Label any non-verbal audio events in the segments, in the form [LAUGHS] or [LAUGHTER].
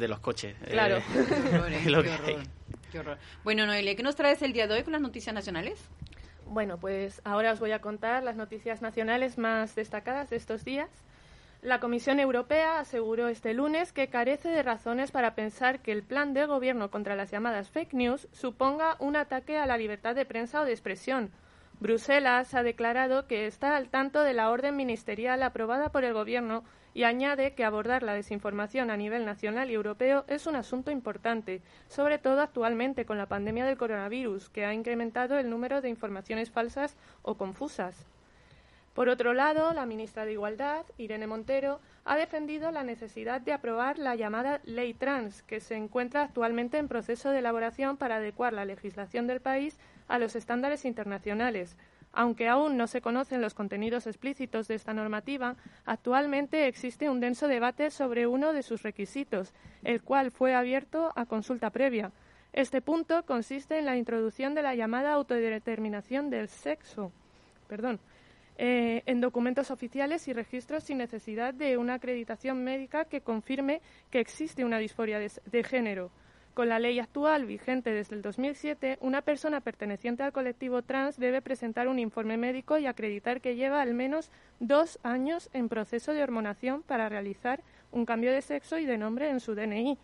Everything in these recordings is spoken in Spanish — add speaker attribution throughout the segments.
Speaker 1: de los coches.
Speaker 2: Claro.
Speaker 1: Eh,
Speaker 3: Qué horror,
Speaker 1: es lo
Speaker 3: qué
Speaker 1: que
Speaker 3: horror, qué horror. Bueno, Noelia, ¿qué nos traes el día de hoy con las noticias nacionales?
Speaker 2: Bueno, pues ahora os voy a contar las noticias nacionales más destacadas de estos días. La Comisión Europea aseguró este lunes que carece de razones para pensar que el plan de gobierno contra las llamadas fake news suponga un ataque a la libertad de prensa o de expresión. Bruselas ha declarado que está al tanto de la orden ministerial aprobada por el Gobierno y añade que abordar la desinformación a nivel nacional y europeo es un asunto importante, sobre todo actualmente con la pandemia del coronavirus, que ha incrementado el número de informaciones falsas o confusas. Por otro lado, la ministra de Igualdad, Irene Montero, ha defendido la necesidad de aprobar la llamada Ley Trans, que se encuentra actualmente en proceso de elaboración para adecuar la legislación del país a los estándares internacionales. Aunque aún no se conocen los contenidos explícitos de esta normativa, actualmente existe un denso debate sobre uno de sus requisitos, el cual fue abierto a consulta previa. Este punto consiste en la introducción de la llamada autodeterminación del sexo. Eh, en documentos oficiales y registros sin necesidad de una acreditación médica que confirme que existe una disforia de género. Con la ley actual vigente desde el 2007, una persona perteneciente al colectivo trans debe presentar un informe médico y acreditar que lleva al menos dos años en proceso de hormonación para realizar un cambio de sexo y de nombre en su DNI.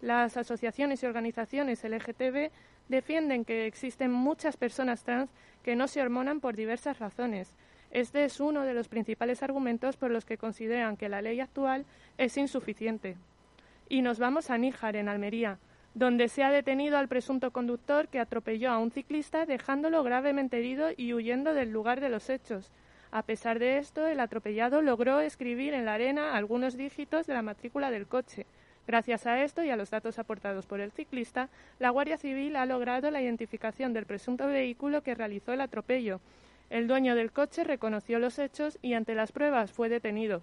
Speaker 2: Las asociaciones y organizaciones LGTB defienden que existen muchas personas trans que no se hormonan por diversas razones. Este es uno de los principales argumentos por los que consideran que la ley actual es insuficiente. Y nos vamos a Níjar, en Almería, donde se ha detenido al presunto conductor que atropelló a un ciclista dejándolo gravemente herido y huyendo del lugar de los hechos. A pesar de esto, el atropellado logró escribir en la arena algunos dígitos de la matrícula del coche. Gracias a esto y a los datos aportados por el ciclista, la Guardia Civil ha logrado la identificación del presunto vehículo que realizó el atropello. El dueño del coche reconoció los hechos y ante las pruebas fue detenido.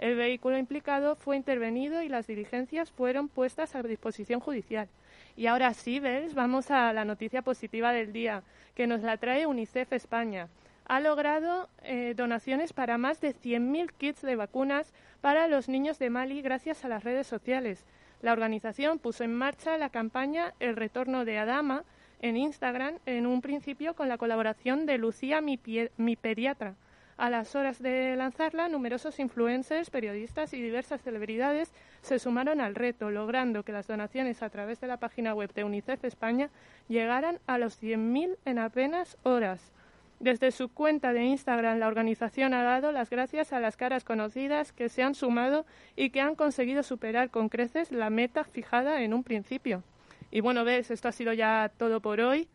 Speaker 2: El vehículo implicado fue intervenido y las diligencias fueron puestas a disposición judicial. Y ahora sí, ¿ves? Vamos a la noticia positiva del día, que nos la trae UNICEF España. Ha logrado eh, donaciones para más de 100.000 kits de vacunas para los niños de Mali gracias a las redes sociales. La organización puso en marcha la campaña El retorno de Adama en Instagram, en un principio con la colaboración de Lucía, mi, mi pediatra. A las horas de lanzarla, numerosos influencers, periodistas y diversas celebridades se sumaron al reto, logrando que las donaciones a través de la página web de UNICEF España llegaran a los 100.000 en apenas horas. Desde su cuenta de Instagram, la organización ha dado las gracias a las caras conocidas que se han sumado y que han conseguido superar con creces la meta fijada en un principio. Y bueno, ves, esto ha sido ya todo por hoy.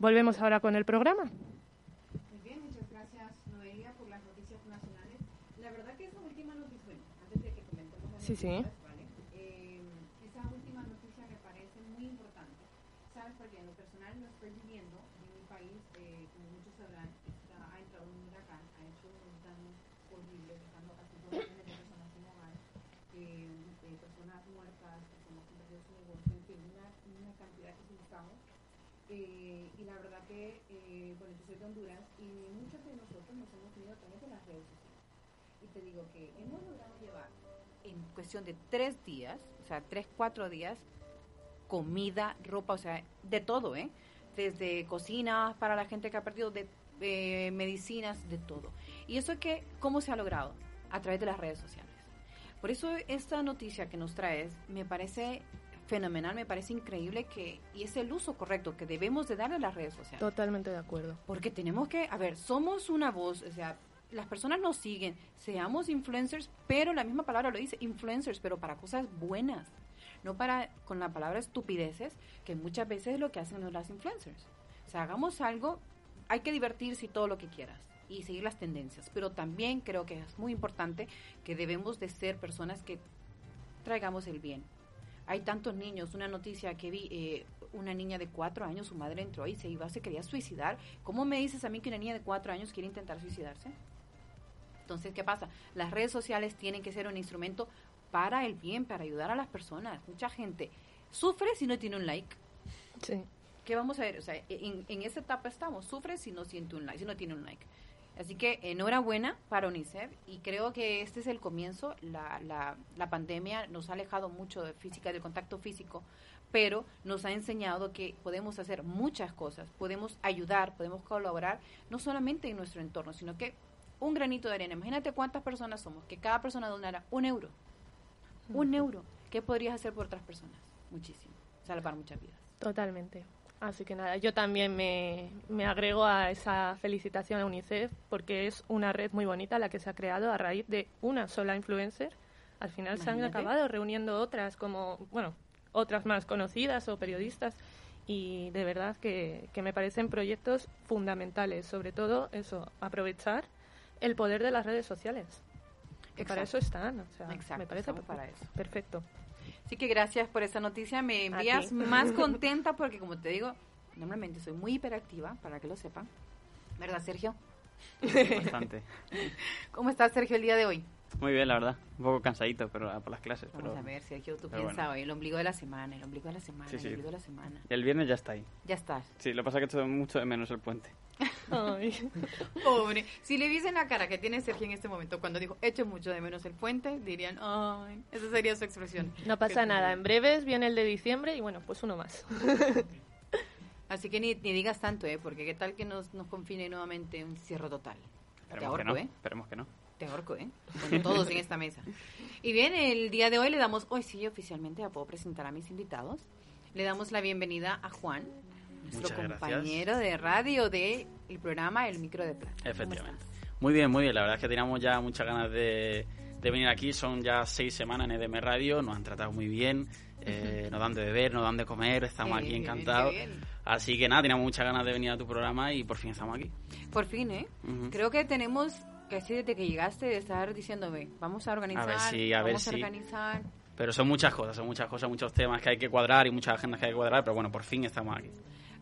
Speaker 2: Volvemos ahora con el programa.
Speaker 4: Muy bien, muchas gracias Noelia por las noticias nacionales. La verdad que esa última noticia, bueno, antes de que comentemos las Eh, esa última noticia me parece muy importante. ¿Sabes? Porque en lo personal lo estoy viviendo en mi país, eh, como muchos sabrán, ha entrado un huracán, ha hecho un daño horrible, dejando casi dos millones de personas sin hogar, eh, personas muertas, personas que perdieron su negocio, en una, cantidad que utilizamos. Eh, y la verdad que, eh, bueno, yo soy de Honduras y muchos de nosotros nos hemos unido través de las redes sociales. Y te digo que hemos logrado llevar
Speaker 3: En cuestión de tres días, o sea, tres, cuatro días, comida, ropa, o sea, de todo, ¿eh? Desde cocinas para la gente que ha perdido, de eh, medicinas, de todo. ¿Y eso que cómo se ha logrado? A través de las redes sociales. Por eso esta noticia que nos traes me parece fenomenal, me parece increíble que, y es el uso correcto que debemos de darle a las redes sociales.
Speaker 2: Totalmente de acuerdo.
Speaker 3: Porque tenemos que, a ver, somos una voz, o sea, las personas nos siguen, seamos influencers, pero la misma palabra lo dice, influencers, pero para cosas buenas, no para con la palabra estupideces, que muchas veces es lo que hacen las influencers. O sea, hagamos algo, hay que divertirse todo lo que quieras y seguir las tendencias, pero también creo que es muy importante que debemos de ser personas que traigamos el bien. Hay tantos niños, una noticia que vi, eh, una niña de cuatro años, su madre entró y se iba, se quería suicidar. ¿Cómo me dices a mí que una niña de cuatro años quiere intentar suicidarse? Entonces, ¿qué pasa? Las redes sociales tienen que ser un instrumento para el bien, para ayudar a las personas. Mucha gente sufre si no tiene un like.
Speaker 2: Sí.
Speaker 3: ¿Qué vamos a ver? O sea, en, en esa etapa estamos. Sufre si no siente un like, si no tiene un like. Así que enhorabuena para UNICEF y creo que este es el comienzo. La, la, la pandemia nos ha alejado mucho de física, del contacto físico, pero nos ha enseñado que podemos hacer muchas cosas, podemos ayudar, podemos colaborar, no solamente en nuestro entorno, sino que un granito de arena. Imagínate cuántas personas somos, que cada persona donara un euro. Un euro. ¿Qué podrías hacer por otras personas? Muchísimo. Salvar muchas vidas.
Speaker 2: Totalmente. Así que nada, yo también me, me, agrego a esa felicitación a UNICEF porque es una red muy bonita la que se ha creado a raíz de una sola influencer. Al final se han acabado reuniendo otras como, bueno, otras más conocidas o periodistas y de verdad que, que me parecen proyectos fundamentales, sobre todo eso, aprovechar el poder de las redes sociales. Que para eso están, o sea, me parece para eso. perfecto.
Speaker 3: Así que gracias por esa noticia. Me envías más [LAUGHS] contenta porque, como te digo, normalmente soy muy hiperactiva, para que lo sepan. ¿Verdad, Sergio?
Speaker 1: Bastante. [LAUGHS]
Speaker 3: ¿Cómo estás, Sergio, el día de hoy?
Speaker 1: Muy bien, la verdad. Un poco cansadito pero por las clases.
Speaker 3: Vamos a ver, Sergio, tú piensas hoy, el ombligo de la semana, el ombligo de la semana, el ombligo de la semana.
Speaker 1: Y el viernes ya está ahí.
Speaker 3: Ya estás.
Speaker 1: Sí, lo que pasa es que echo mucho de menos el puente. [LAUGHS]
Speaker 3: Ay, pobre. Si le viesen la cara que tiene Sergio en este momento cuando dijo echo mucho de menos el puente, dirían, ay, esa sería su expresión.
Speaker 2: No pasa nada, en breves viene el de diciembre y bueno, pues uno más. [LAUGHS]
Speaker 3: Así que ni, ni digas tanto, ¿eh? Porque qué tal que nos, nos confine nuevamente un cierre total.
Speaker 1: Esperemos que no. ¿eh? Esperemos que no.
Speaker 3: Te ahorco, ¿eh? Bueno, todos en esta mesa. Y bien, el día de hoy le damos, hoy sí, oficialmente ya puedo presentar a mis invitados. Le damos la bienvenida a Juan, nuestro compañero de radio del el programa El Micro de Plata.
Speaker 1: Efectivamente. Muy bien, muy bien. La verdad es que teníamos ya muchas ganas de, de venir aquí. Son ya seis semanas en EDM Radio. Nos han tratado muy bien. Eh, nos dan de beber, nos dan de comer. Estamos aquí encantados. Así que nada, teníamos muchas ganas de venir a tu programa y por fin estamos aquí.
Speaker 3: Por fin, ¿eh? Creo que tenemos casi desde que llegaste de estar diciéndome, vamos a organizar, a ver si, a vamos a organizar.
Speaker 1: Pero son muchas cosas, son muchas cosas, muchos temas que hay que cuadrar y muchas agendas que hay que cuadrar, pero bueno, por fin estamos aquí.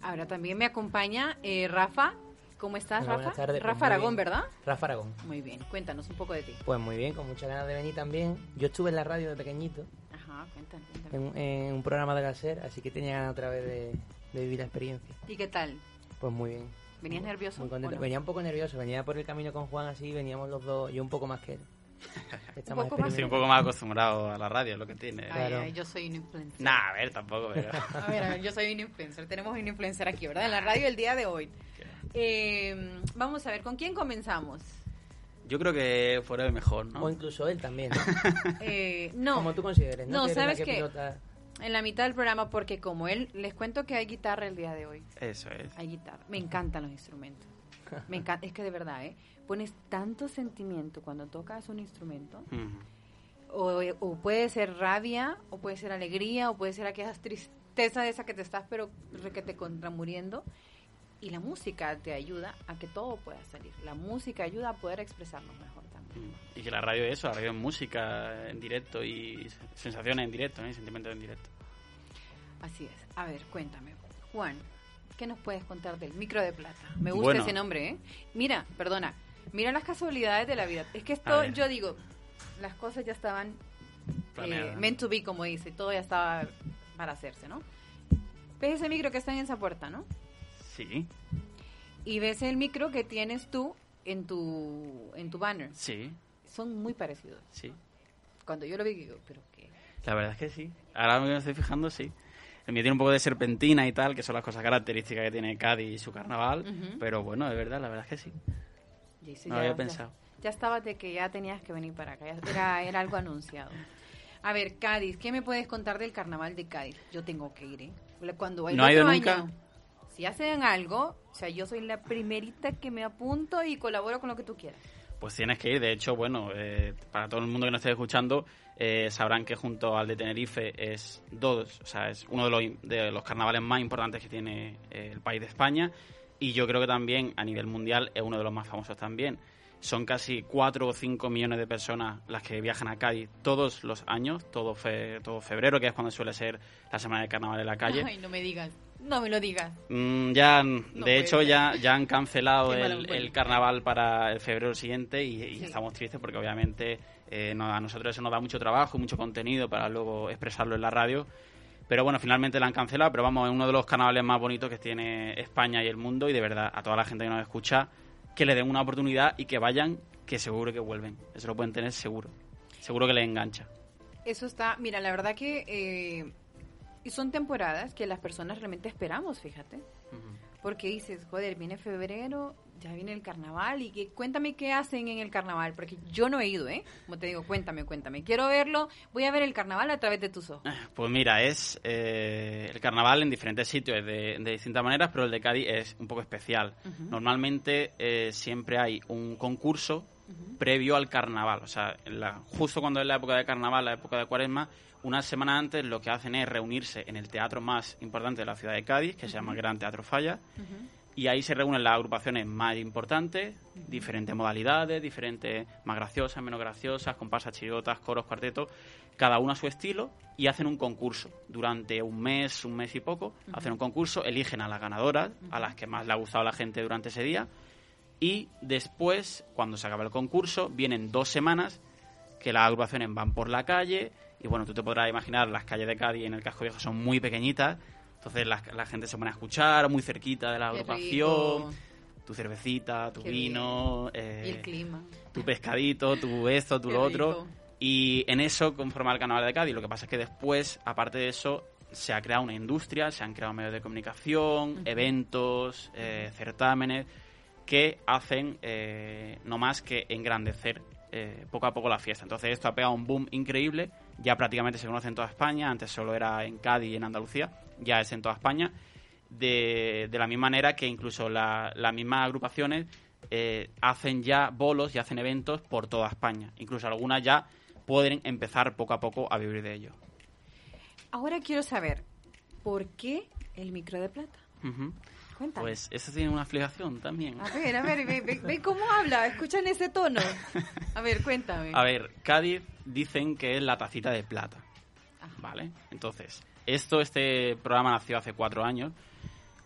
Speaker 3: Ahora también me acompaña eh, Rafa. ¿Cómo estás, Rafa? Tardes, Rafa pues Aragón, ¿verdad?
Speaker 5: Rafa Aragón.
Speaker 3: Muy bien, cuéntanos un poco de ti.
Speaker 5: Pues muy bien, con muchas ganas de venir también. Yo estuve en la radio de pequeñito.
Speaker 3: Ajá, cuéntanos.
Speaker 5: En, un programa de Gaser, así que tenía ganas otra vez de, de vivir la experiencia.
Speaker 3: ¿Y qué tal?
Speaker 5: Pues muy bien.
Speaker 3: ¿Venías nervioso?
Speaker 5: Muy contento. Venía un poco nervioso, venía por el camino con Juan así, veníamos los dos, yo un poco más que él.
Speaker 1: Un poco más, Estoy un poco más acostumbrado a la radio, lo que tiene.
Speaker 3: Ay, yo soy un influencer.
Speaker 1: Nah, a ver, tampoco. Pero... [LAUGHS]
Speaker 3: a, ver, a ver, yo soy un influencer. Tenemos un influencer aquí, ¿verdad? En la radio el día de hoy. Eh, vamos a ver, ¿con quién comenzamos?
Speaker 1: Yo creo que fuera el mejor, ¿no?
Speaker 5: O incluso él también. [LAUGHS]
Speaker 3: eh, no.
Speaker 5: Como tú consideres,
Speaker 3: ¿no? No, ¿sabes qué? En la mitad del programa, porque como él, les cuento que hay guitarra el día de hoy.
Speaker 1: Eso es.
Speaker 3: Hay guitarra. Me encantan los instrumentos. [LAUGHS] Me encanta, es que de verdad, ¿eh? Pones tanto sentimiento cuando tocas un instrumento. o, o, puede ser rabia, o puede ser alegría, o puede ser aquella tristeza de esa que te estás, pero que te contra muriendo. Y la música te ayuda a que todo pueda salir. La música ayuda a poder expresarnos mejor.
Speaker 1: Y que la radio es eso, la radio es música en directo y sensaciones en directo, ¿no? y sentimientos en directo.
Speaker 3: Así es. A ver, cuéntame, Juan, ¿qué nos puedes contar del micro de plata? Me gusta ese nombre, ¿eh? Mira, perdona, mira las casualidades de la vida. Es que esto, yo digo, las cosas ya estaban eh, meant to be, como dice, todo ya estaba para hacerse, ¿no? ¿Ves ese micro que está en esa puerta, no?
Speaker 1: Sí.
Speaker 3: Y ves el micro que tienes tú en tu, en tu banner.
Speaker 1: Sí.
Speaker 3: Son muy parecidos.
Speaker 1: Sí.
Speaker 3: Cuando yo lo vi, digo, ¿pero qué?
Speaker 1: La verdad es que sí. Ahora me estoy fijando, sí. El mío tiene un poco de serpentina y tal, que son las cosas características que tiene Cádiz y su carnaval. Pero bueno, de verdad, la verdad es que sí. No lo había pensado.
Speaker 3: Ya, estaba de que ya tenías que venir para acá. Era, era algo anunciado. A ver, Cádiz, ¿qué me puedes contar del carnaval de Cádiz? Yo tengo que ir, ¿eh? Cuando
Speaker 1: ¿No ha ido nunca?
Speaker 3: si hacen algo, o sea, yo soy la primerita que me apunto y colaboro con lo que tú quieras.
Speaker 1: Pues tienes que ir, de hecho, bueno, eh, para todo el mundo que nos esté escuchando, eh, sabrán que junto al de Tenerife es dos, o sea, es uno de los, de los carnavales más importantes que tiene eh, el país de España y yo creo que también a nivel mundial es uno de los más famosos también. Son casi 4 o 5 millones de personas las que viajan a Cádiz todos los años, todo, fe, todo febrero, que es cuando suele ser la semana de carnaval en la calle.
Speaker 3: Ay, no me digas. No me lo digas.
Speaker 1: Mm, ya, de hecho, ya, ya han cancelado el, carnaval para el febrero siguiente y, estamos tristes porque obviamente eh, a nosotros eso nos da mucho trabajo, mucho contenido para luego expresarlo en la radio. Pero bueno, finalmente la han cancelado, pero vamos, es uno de los carnavales más bonitos que tiene España y el mundo y de verdad a toda la gente que nos escucha que le den una oportunidad y que vayan, que seguro que vuelven. Eso lo pueden tener seguro. Seguro que les engancha.
Speaker 3: Eso está, mira, la verdad que eh, son temporadas que las personas realmente esperamos, fíjate. Porque dices, joder, viene febrero, ya viene el carnaval y que, cuéntame qué hacen en el carnaval, porque yo no he ido, ¿eh? Como te digo, cuéntame, cuéntame. Quiero verlo, voy a ver el carnaval a través de tus ojos.
Speaker 1: Pues mira, es eh, el carnaval en diferentes sitios de, de, distintas maneras, pero el de Cádiz es un poco especial. Normalmente eh, siempre hay un concurso previo al carnaval, o sea, la, justo cuando es la época de carnaval, la época de cuaresma, una semana antes lo que hacen es reunirse en el teatro más importante de la ciudad de Cádiz, que se llama Gran Teatro Falla, y ahí se reúnen las agrupaciones más importantes, diferentes modalidades, diferentes, más graciosas, menos graciosas, comparsas, chirigotas, coros, cuartetos, cada uno a su estilo, y hacen un concurso. Durante un mes, un mes y poco, hacen un concurso, eligen a las ganadoras, a las que más le ha gustado a la gente durante ese día, y después, cuando se acaba el concurso, vienen dos semanas que las agrupaciones van por la calle, y bueno, tú te podrás imaginar, las calles de Cádiz en el casco viejo son muy pequeñitas, entonces la, gente se pone a escuchar muy cerquita de la agrupación. Tu cervecita, tu vino,
Speaker 3: eh, clima.
Speaker 1: tu pescadito, tu esto, tu [LAUGHS] lo otro. Y en eso conforma el Carnaval de Cádiz. Lo que pasa es que después, aparte de eso, se ha creado una industria, se han creado medios de comunicación, eventos, eh, certámenes, que hacen eh, no más que engrandecer poco a poco la fiesta. Entonces esto ha pegado un boom increíble, ya prácticamente se conoce en toda España, antes solo era en Cádiz y en Andalucía, ya es en toda España, de, de la misma manera que incluso las mismas agrupaciones eh, hacen ya bolos y hacen eventos por toda España. Incluso algunas ya pueden empezar poco a poco a vivir de ello.
Speaker 3: Ahora quiero saber, ¿por qué el micro de plata?
Speaker 1: Cuéntame. Pues eso tiene una explicación también.
Speaker 3: A ver, a ver, ve, cómo habla, escuchan ese tono. A ver, cuéntame.
Speaker 1: A ver, Cádiz dicen que es la tacita de plata. ¿Vale? Entonces, esto, este programa nació hace cuatro años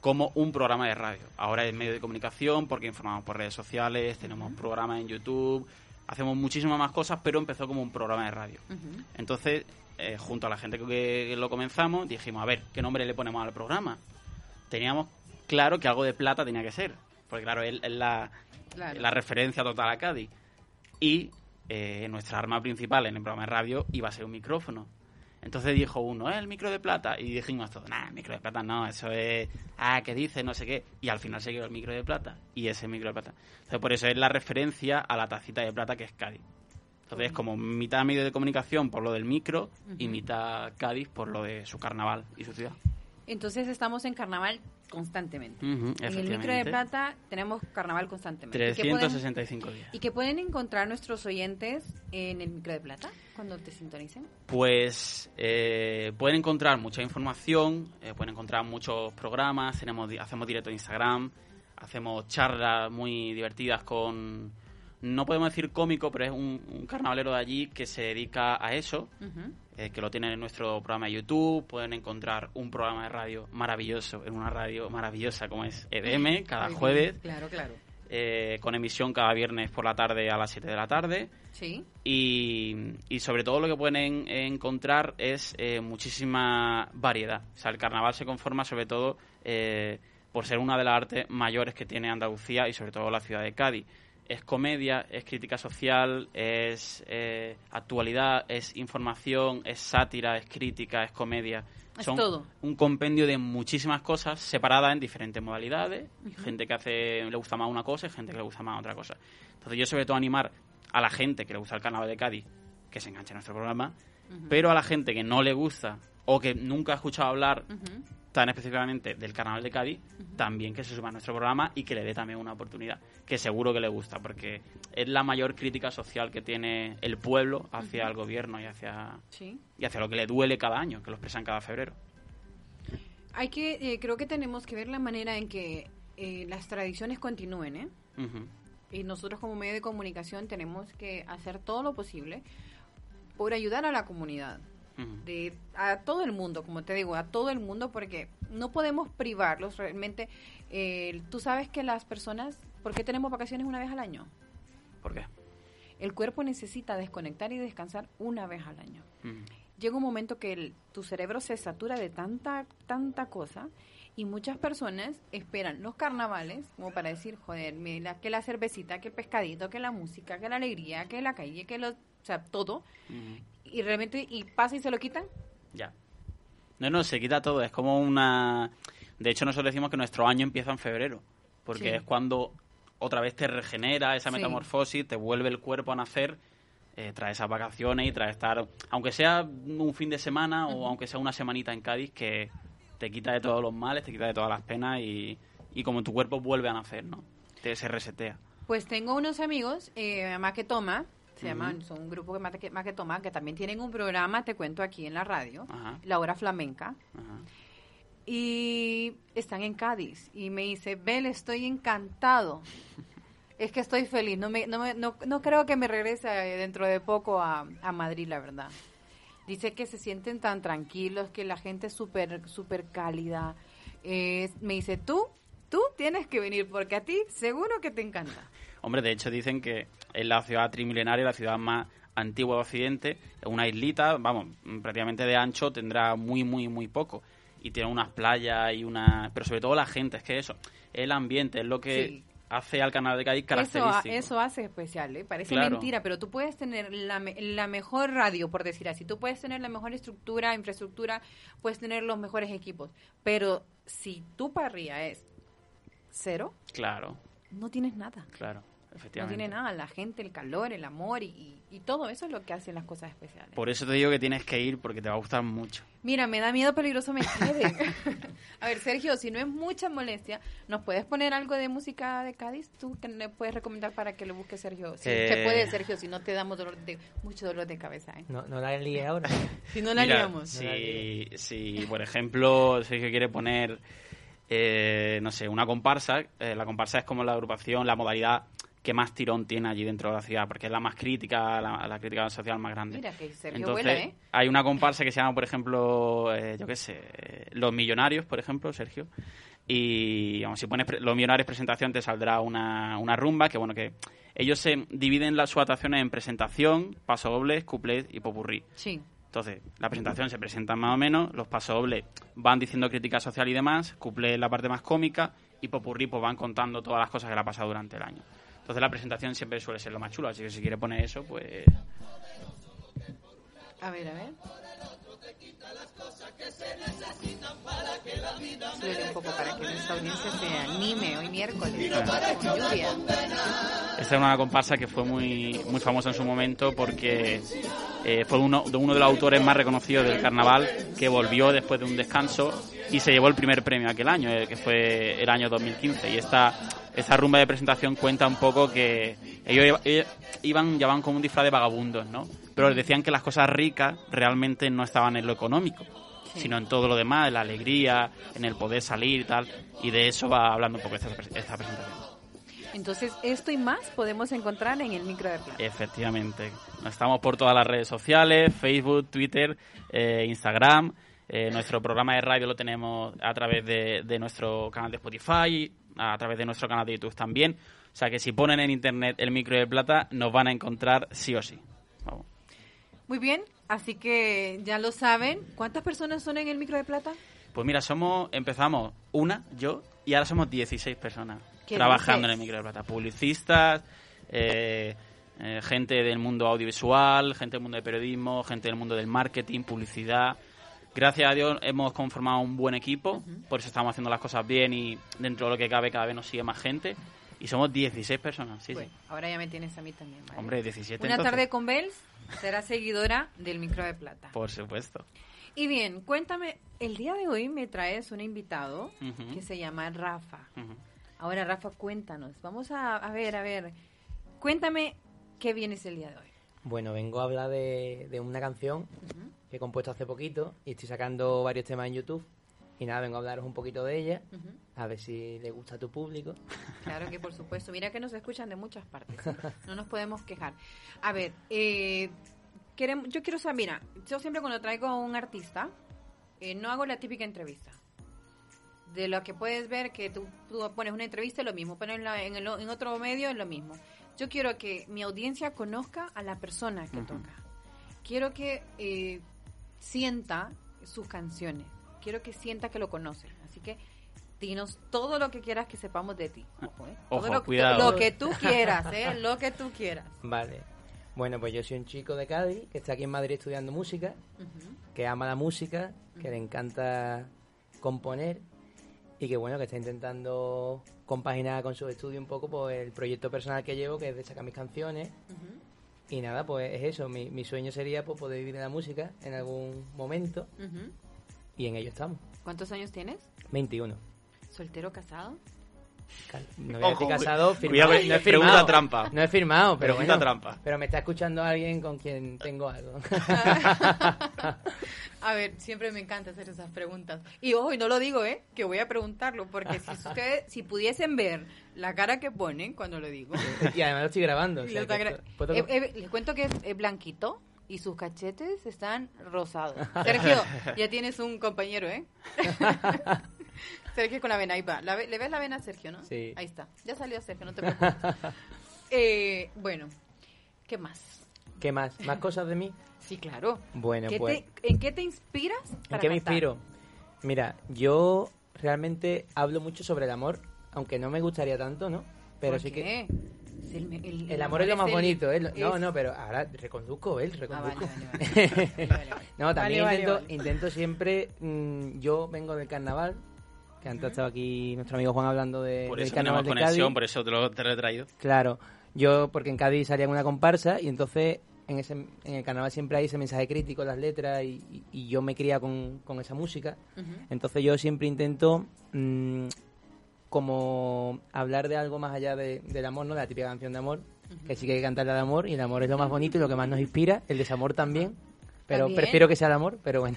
Speaker 1: como un programa de radio. Ahora es medio de comunicación porque informamos por redes sociales, tenemos programas en YouTube, hacemos muchísimas más cosas, pero empezó como un programa de radio. Entonces, eh, junto a la gente que, lo comenzamos, dijimos, a ver, ¿qué nombre le ponemos al programa? Teníamos claro que algo de plata tenía que ser, porque claro, es, la, la, referencia total a Cádiz. Y eh, nuestra arma principal en el programa de radio iba a ser un micrófono. Entonces dijo uno, ¿eh? El micro de plata. Y dijimos todos, el micro de plata no, eso es, ah, ¿qué dice? No sé qué. Y al final se quedó el micro de plata. Y ese micro de plata. Entonces por eso es la referencia a la tacita de plata que es Cádiz. Entonces es como mitad medio de comunicación por lo del micro y mitad Cádiz por lo de su carnaval y su ciudad.
Speaker 3: Entonces estamos en carnaval constantemente. en el micro de plata tenemos carnaval constantemente.
Speaker 1: 365 días.
Speaker 3: ¿Y qué pueden encontrar nuestros oyentes en el micro de plata cuando te sintonicen?
Speaker 1: Pues eh, pueden encontrar mucha información, eh, pueden encontrar muchos programas, tenemos hacemos directo en Instagram, hacemos charlas muy divertidas con no podemos decir cómico, pero es un, carnavalero de allí que se dedica a eso, eh, que lo tienen en nuestro programa de YouTube. Pueden encontrar un programa de radio maravilloso, en una radio maravillosa como es EDM, cada jueves.
Speaker 3: Claro, claro.
Speaker 1: Eh, con emisión cada viernes por la tarde a las 7 de la tarde.
Speaker 3: Sí.
Speaker 1: Y, y sobre todo lo que pueden encontrar es eh, muchísima variedad. O sea, el carnaval se conforma sobre todo por ser una de las artes mayores que tiene Andalucía y sobre todo la ciudad de Cádiz es comedia, es crítica social, es eh, actualidad, es información, es sátira, es crítica, es comedia.
Speaker 3: Es Son todo.
Speaker 1: un compendio de muchísimas cosas separadas en diferentes modalidades. Gente que hace le gusta más una cosa y gente que le gusta más otra cosa. Entonces yo sobre todo animar a la gente que le gusta el carnaval de Cádiz que se enganche a nuestro programa, pero a la gente que no le gusta o que nunca ha escuchado hablar tan específicamente del Carnaval de Cádiz, también que se suba a nuestro programa y que le dé también una oportunidad, que seguro que le gusta, porque es la mayor crítica social que tiene el pueblo hacia el gobierno y hacia, y hacia lo que le duele cada año, que lo expresan cada febrero.
Speaker 3: Hay que, eh, creo que tenemos que ver la manera en que eh, las tradiciones continúen, ¿eh? Y nosotros como medio de comunicación tenemos que hacer todo lo posible por ayudar a la comunidad de a todo el mundo, como te digo, a todo el mundo, porque no podemos privarlos realmente. Eh, Tú sabes que las personas, ¿por qué tenemos vacaciones una vez al año?
Speaker 1: ¿Por qué?
Speaker 3: El cuerpo necesita desconectar y descansar una vez al año. llega un momento que el- tu cerebro se satura de tanta, tanta cosa y muchas personas esperan los carnavales como para decir, joder, mira, que la cervecita, que el pescadito, que la música, que la alegría, que la calle, que lo, o sea, todo. Y realmente, y pasa y se lo quitan.
Speaker 1: Ya. No, no, se quita todo. Es como una... De hecho, nosotros decimos que nuestro año empieza en febrero. Porque
Speaker 3: Sí.
Speaker 1: es cuando otra vez te regenera esa
Speaker 3: Sí.
Speaker 1: metamorfosis, te vuelve el cuerpo a nacer, eh, trae esas vacaciones y trae estar... Aunque sea un fin de semana o aunque sea una semanita en Cádiz, que te quita de todos los males, te quita de todas las penas y, y como tu cuerpo vuelve a nacer, ¿no? Te, se resetea.
Speaker 3: Pues tengo unos amigos, eh, más que toma, se llaman, son un grupo que más que, más que toma, que también tienen un programa, te cuento aquí en la radio,
Speaker 1: Ajá.
Speaker 3: La Hora Flamenca,
Speaker 1: Ajá.
Speaker 3: y están en Cádiz. Y me dice, Bel, estoy encantado. Es que estoy feliz. No, me, no, me- no, no creo que me regrese eh, dentro de poco a, a Madrid, la verdad. Dice que se sienten tan tranquilos, que la gente es súper, súper cálida. Eh, me dice, tú, tú tienes que venir porque a ti seguro que te encanta.
Speaker 1: Hombre, de hecho dicen que es la ciudad trimilenaria, la ciudad más antigua de Occidente, es una islita, vamos, prácticamente de ancho tendrá muy, muy, muy poco. Y tiene unas playas y una... Pero sobre todo la gente, es que eso, el ambiente, es lo que
Speaker 3: Sí.
Speaker 1: hace al canal de Cádiz característico.
Speaker 3: eso hace especial, ¿eh? Parece
Speaker 1: Claro.
Speaker 3: mentira, pero tú puedes tener la, la mejor radio, por decir así. Tú puedes tener la mejor estructura, infraestructura, puedes tener los mejores equipos. Pero si tu parrilla es cero,
Speaker 1: Claro,
Speaker 3: no tienes nada.
Speaker 1: claro,
Speaker 3: No
Speaker 1: efectivamente.
Speaker 3: tiene nada. La gente, el calor, el amor y, y- todo eso es lo que hacen las cosas especiales.
Speaker 1: Por eso te digo que tienes que ir porque te va a gustar mucho.
Speaker 3: Mira, me da miedo peligroso me quede. [LAUGHS] a ver, Sergio, si no es mucha molestia, ¿nos puedes poner algo de música de Cádiz? ¿Tú que le puedes recomendar para que lo busque Sergio? Si
Speaker 1: Eh.
Speaker 3: se puede, Sergio, si no te damos dolor de, mucho dolor de cabeza, ¿eh?
Speaker 5: No, no la líes ahora. [LAUGHS]
Speaker 3: Si no la
Speaker 1: Mira,
Speaker 3: liamos.
Speaker 1: Si, si, por ejemplo, Sergio quiere poner, eh, no sé, una comparsa, eh, la comparsa es como la agrupación, la modalidad que más tirón tiene allí dentro de la ciudad, porque es la más crítica, la, la crítica social más grande.
Speaker 3: Mira que Sergio
Speaker 1: Entonces,
Speaker 3: vuela, ¿eh?
Speaker 1: hay una comparsa que se llama, por ejemplo, eh, yo qué sé, Los Millonarios, por ejemplo, Sergio. Y vamos, si pones Los Millonarios presentación te saldrá una, una rumba, que bueno, que ellos se dividen las sus actuaciones en presentación, paso dobles, couplet y popurrí.
Speaker 3: Sí.
Speaker 1: Entonces, la presentación se presenta más o menos, los pasodobles van diciendo crítica social y demás, cuplé la parte más cómica y popurrí pues van contando todas las cosas que le ha pasado durante el año. Entonces la presentación siempre suele ser lo más chulo, así que si quiere poner eso, pues...
Speaker 3: A ver, a ver. Súbele un poco para que nuestra audiencia se anime hoy miércoles con lluvia.
Speaker 1: Esta es una comparsa que fue muy, muy famosa en su momento porque eh, fue uno de, uno de los autores más reconocidos del carnaval que volvió después de un descanso y se llevó el primer premio aquel año, eh, que fue el año 2015. Y esta, esta rumba de presentación cuenta un poco que ellos ellos iban, llevaban como un disfraz de vagabundos, ¿no? Pero les decían que las cosas ricas realmente no estaban en lo económico,
Speaker 3: Sí.
Speaker 1: sino en todo lo demás, en la alegría, en el poder salir y tal. Y de eso va hablando un poco esta, esta presentación.
Speaker 3: Entonces, esto y más podemos encontrar en el micro de plata.
Speaker 1: Efectivamente. Estamos por todas las redes sociales, Facebook, Twitter, eh, Instagram. Eh, nuestro programa de radio lo tenemos a través de, de nuestro canal de Spotify, a través de nuestro canal de YouTube también. O sea que si ponen en internet el micro de plata, nos van a encontrar sí o sí.
Speaker 3: Muy bien, así que ya lo saben. ¿Cuántas personas son en el micro de plata?
Speaker 1: Pues mira, somos empezamos una, yo, y ahora somos 16 personas
Speaker 3: ¿Qué
Speaker 1: trabajando en el micro de plata. Publicistas, eh, eh, gente del mundo audiovisual, gente del mundo del periodismo, gente del mundo del marketing, publicidad. Gracias a Dios hemos conformado un buen equipo, por eso estamos haciendo las cosas bien y dentro de lo que cabe cada vez nos sigue más gente. Y somos 16 personas, sí,
Speaker 3: Bueno,
Speaker 1: sí.
Speaker 3: ahora ya me tienes a mí también. ¿vale?
Speaker 1: Hombre, 17
Speaker 3: Una
Speaker 1: entonces.
Speaker 3: tarde con Bells será seguidora del micro de plata.
Speaker 1: Por supuesto.
Speaker 3: Y bien, cuéntame, el día de hoy me traes un invitado que se llama Rafa. Ahora, Rafa, cuéntanos. Vamos a, a ver, a ver. Cuéntame qué vienes el día de hoy.
Speaker 5: Bueno, vengo a hablar de, de una canción que he compuesto hace poquito y estoy sacando varios temas en YouTube. Y nada, vengo a hablaros un poquito de ella. A ver si le gusta a tu público. [LAUGHS]
Speaker 3: Claro que por supuesto. Mira que nos escuchan de muchas partes. [LAUGHS] No nos podemos quejar. A ver, eh, queremos, yo quiero saber, mira, yo siempre cuando traigo a un artista, eh, no hago la típica entrevista. De lo que puedes ver que tú, tú pones una entrevista es lo mismo, pones la- en, el- en otro medio es lo mismo. Yo quiero que mi audiencia conozca a la persona que
Speaker 1: Ujú.
Speaker 3: toca. Quiero que eh, sienta sus canciones. Quiero que sienta que lo conoce. Así que dinos todo lo que quieras que sepamos de ti. Ojo, ¿eh? Todo
Speaker 1: Ojo,
Speaker 3: lo,
Speaker 1: cuidado.
Speaker 3: Lo que tú quieras, ¿eh? [LAUGHS] Lo que tú quieras.
Speaker 5: Vale. Bueno, pues yo soy un chico de Cádiz que está aquí en Madrid estudiando música, que ama la música, que le encanta componer y que bueno, que está intentando compaginar con su estudio un poco pues, el proyecto personal que llevo, que es de sacar mis canciones. Y nada, pues es eso, mi, mi sueño sería pues, poder vivir de la música en algún momento y en ello estamos.
Speaker 3: ¿Cuántos años tienes?
Speaker 5: 21.
Speaker 3: ¿Soltero, casado? [LAUGHS]
Speaker 5: No voy a decir
Speaker 1: Ojo,
Speaker 5: casado,
Speaker 1: cuidado,
Speaker 5: firmado. no he
Speaker 1: pregunta
Speaker 5: firmado.
Speaker 1: trampa.
Speaker 5: No he firmado, pero
Speaker 1: Pregunta
Speaker 5: bueno.
Speaker 1: trampa.
Speaker 5: Pero me está escuchando alguien con quien tengo algo. [LAUGHS]
Speaker 3: A ver, siempre me encanta hacer esas preguntas. Y ojo, y no lo digo, ¿eh? Que voy a preguntarlo, porque si [LAUGHS] ustedes, si pudiesen ver la cara que ponen cuando lo digo.
Speaker 5: y además lo estoy grabando. o sea
Speaker 3: Lo está
Speaker 5: que
Speaker 3: gra-
Speaker 5: esto- ¿puedo-
Speaker 3: Eh, eh, les cuento que es, es blanquito y sus cachetes están rosados. Sergio, ya tienes un compañero, ¿eh? Sergio con la vena, ahí va. La ¿Le ves la vena a Sergio, no?
Speaker 5: Sí.
Speaker 3: Ahí está. Ya salió Sergio, no te preocupes. [LAUGHS] Eh, bueno, ¿qué más?
Speaker 5: ¿Qué más? ¿Más cosas de mí?
Speaker 3: Sí, claro.
Speaker 5: Bueno,
Speaker 3: ¿Qué
Speaker 5: pues...
Speaker 3: te- ¿En qué te inspiras?
Speaker 5: ¿En
Speaker 3: para
Speaker 5: qué me
Speaker 3: cantar?
Speaker 5: inspiro? Mira, yo realmente hablo mucho sobre el amor, aunque no me gustaría tanto, ¿no? Pero
Speaker 3: ¿Por
Speaker 5: sí que...
Speaker 3: qué? El, el-
Speaker 5: El amor es lo más bonito, ¿eh? No, no, pero ahora reconduzco, ¿eh?
Speaker 3: Ah, vale,
Speaker 5: Reconduzco.
Speaker 3: vale, [LAUGHS] vale. Vale, vale.
Speaker 5: No, también intento, intento siempre. mm, yo vengo del carnaval, que antes estaba aquí nuestro amigo Juan hablando de,
Speaker 1: Por
Speaker 5: del
Speaker 1: eso
Speaker 5: carnaval
Speaker 1: tenemos
Speaker 5: de
Speaker 1: conexión,
Speaker 5: Cádiz.
Speaker 1: por eso te lo, te lo he traído.
Speaker 5: Claro, yo, porque en Cádiz salía en una comparsa y entonces en, ese, en el carnaval siempre hay ese mensaje crítico, las letras, y, y- y yo me cría con, con esa música. Entonces yo siempre intento mm, como hablar de algo más allá de- del amor, ¿no? La típica canción de amor, que sí que hay que cantarle al amor y el amor es lo más bonito y lo que más nos inspira, el desamor también, pero
Speaker 3: También.
Speaker 5: prefiero que sea el amor, pero bueno.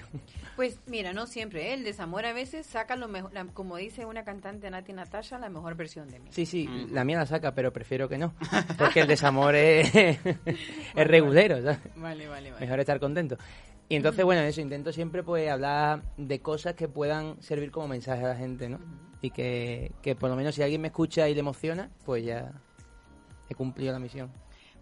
Speaker 3: Pues mira, no siempre, ¿eh? el desamor a veces saca lo mejor, la- como dice una cantante Nati Natasha, la mejor versión de mí.
Speaker 5: Sí, sí,
Speaker 1: Mm.
Speaker 5: la mía la saca, pero prefiero que no, [LAUGHS] porque el desamor es, [LAUGHS] es regulero, ¿sabes?
Speaker 3: Vale, vale, vale.
Speaker 5: Mejor estar contento. Y entonces, bueno, eso, intento siempre pues hablar de cosas que puedan servir como mensaje a la gente, ¿no? Y que, que por lo menos si alguien me escucha y le emociona, pues ya he cumplido la misión.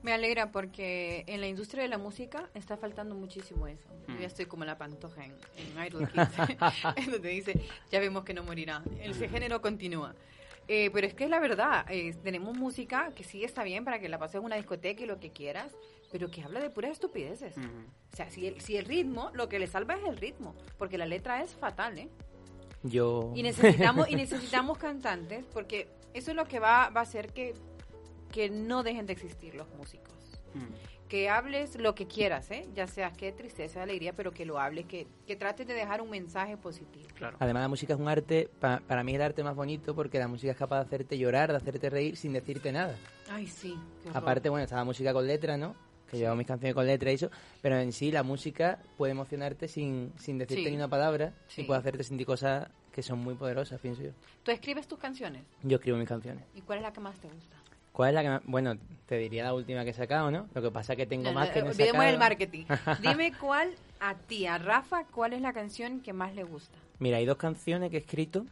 Speaker 3: Me alegra porque en la industria de la música está faltando muchísimo eso. Yo
Speaker 1: Mm.
Speaker 3: ya estoy como la pantoja en, en Idol Kids, [LAUGHS] en donde dice, ya vemos que no morirá, ese género continúa. Eh, pero es que es la verdad, eh, tenemos música que sí está bien para que la pases en una discoteca y lo que quieras, pero que habla de puras estupideces. O sea, si el, si el ritmo, lo que le salva es el ritmo, porque la letra es fatal, ¿eh?
Speaker 5: Yo...
Speaker 3: Y necesitamos, y [LAUGHS] necesitamos cantantes, porque eso es lo que va, va a hacer que, que no dejen de existir los músicos.
Speaker 1: Mm.
Speaker 3: Que hables lo que quieras, ¿eh? Ya sea que tristeza, alegría, pero que lo hables, que, que trates de dejar un mensaje positivo.
Speaker 1: Claro.
Speaker 5: Además la música es un arte, pa- para mí es el arte más bonito porque la música es capaz de hacerte llorar, de hacerte reír sin decirte nada.
Speaker 3: Ay, sí.
Speaker 5: Aparte, bueno, está la música con letra, ¿no? Que llevo mis canciones con letra y eso, pero en sí la música puede emocionarte sin, sin decirte
Speaker 3: Sí.
Speaker 5: ni una palabra
Speaker 3: Sí.
Speaker 5: y puede hacerte sentir cosas que son muy poderosas, pienso yo.
Speaker 3: Tú escribes tus canciones.
Speaker 5: Yo escribo mis canciones.
Speaker 3: ¿Y cuál es la que más te gusta?
Speaker 5: ¿Cuál es la que más? Bueno, te diría la última que he sacado, ¿no? Lo que pasa es que tengo
Speaker 3: No,
Speaker 5: más
Speaker 3: no,
Speaker 5: que no he sacado.
Speaker 3: el marketing. [LAUGHS] Dime cuál a ti, a Rafa, cuál es la canción que más le gusta.
Speaker 5: Mira, hay dos canciones que he escrito.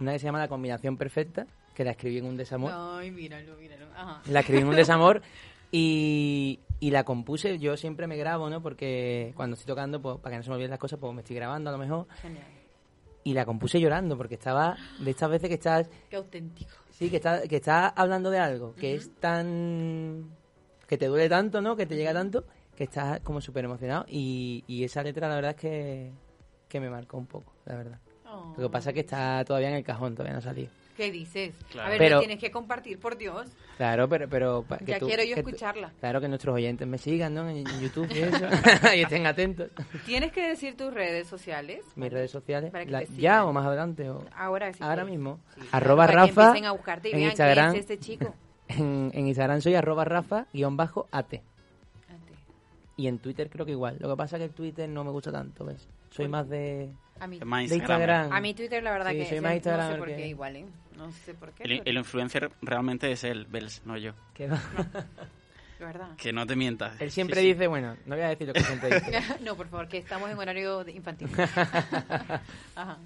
Speaker 5: Una que se llama La Combinación Perfecta, que la escribí en un desamor.
Speaker 3: Ay, míralo, míralo. Ajá.
Speaker 5: La escribí en un [LAUGHS] desamor y, y la compuse. Yo siempre me grabo, ¿no? Porque cuando estoy tocando, pues, para que no se me olviden las cosas, pues me estoy grabando a lo mejor.
Speaker 3: Genial.
Speaker 5: Y la compuse llorando, porque estaba de estas veces que estás,
Speaker 3: Qué auténtico.
Speaker 5: Sí, que estás, que estás hablando de algo que es tan. que te duele tanto, ¿no? Que te llega tanto, que estás como súper emocionado. Y, y esa letra, la verdad es que, que me marcó un poco, la verdad.
Speaker 3: Oh.
Speaker 5: Lo que pasa es que está todavía en el cajón, todavía no ha salido.
Speaker 3: ¿Qué dices?
Speaker 1: Claro.
Speaker 3: A ver,
Speaker 5: Pero-
Speaker 3: tienes que compartir, por Dios.
Speaker 5: Claro, pero... pero que
Speaker 3: Ya
Speaker 5: tú-
Speaker 3: quiero yo
Speaker 5: que tú-
Speaker 3: escucharla.
Speaker 5: Claro, que nuestros oyentes me sigan, ¿no? En, en YouTube y eso. [LAUGHS] [LAUGHS] y estén atentos.
Speaker 3: Tienes que decir tus redes sociales.
Speaker 5: Mis redes sociales.
Speaker 3: Para que
Speaker 5: la-
Speaker 3: te.
Speaker 5: ¿Ya o más adelante? O,
Speaker 3: Ahora sí.
Speaker 5: ahora
Speaker 3: que-
Speaker 5: mismo.
Speaker 3: sí,
Speaker 5: Arroba
Speaker 3: para que
Speaker 5: Rafa
Speaker 3: empiecen a buscarte y
Speaker 5: en
Speaker 3: vean
Speaker 5: Instagram.
Speaker 3: es este chico. [LAUGHS]
Speaker 5: En, en Instagram soy arroba rafa guion bajo ate. Y en Twitter creo que igual. Lo que pasa es que el Twitter no me gusta tanto, ¿ves? Soy
Speaker 3: ¿Por
Speaker 5: más de,
Speaker 3: A mí,
Speaker 1: más
Speaker 5: de
Speaker 1: Instagram.
Speaker 5: Instagram.
Speaker 3: a mí Twitter la verdad
Speaker 5: Sí,
Speaker 3: que
Speaker 5: soy
Speaker 3: es-
Speaker 5: más
Speaker 3: no
Speaker 5: Instagram
Speaker 3: sé por qué igual, ¿eh? No sé por qué.
Speaker 1: El,
Speaker 3: pero-
Speaker 1: el influencer realmente es él, Bells, no yo.
Speaker 5: Que va.
Speaker 3: de verdad.
Speaker 1: Que no te mientas.
Speaker 5: Él siempre
Speaker 1: Sí, sí.
Speaker 5: dice, bueno, no voy a decir lo que siempre dice. [LAUGHS]
Speaker 3: no, por favor, que estamos en horario de infantil. [LAUGHS] Ajá.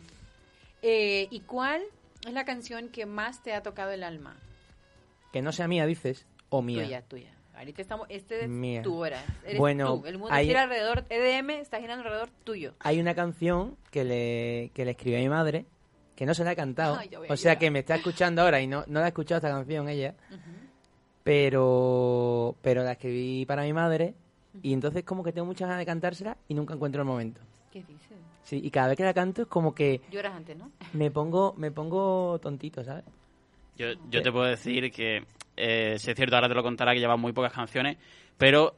Speaker 3: Eh, ¿Y cuál es la canción que más te ha tocado el alma?
Speaker 5: que no sea mía, dices, o mía.
Speaker 3: Tuya, tuya. Ahorita estamos, este es
Speaker 5: Mía.
Speaker 3: tu hora. Eres
Speaker 5: Bueno,
Speaker 3: tú. El mundo
Speaker 5: hay-
Speaker 3: gira alrededor, EDM está girando alrededor tuyo.
Speaker 5: Hay una canción que le, que le escribí a mi madre, que no se la he cantado.
Speaker 3: Ay,
Speaker 5: o sea que me está escuchando ahora y no, no la ha escuchado esta canción ella. Pero, pero la escribí para mi madre y entonces como que tengo muchas ganas de cantársela y nunca encuentro el momento.
Speaker 3: ¿Qué dices?
Speaker 5: Sí, y cada vez que la canto es como que
Speaker 3: Lloras antes, ¿no?
Speaker 5: me pongo, me pongo tontito, ¿sabes?
Speaker 1: Yo, yo te puedo decir que, eh, si es cierto, ahora te lo contará que lleva muy pocas canciones, pero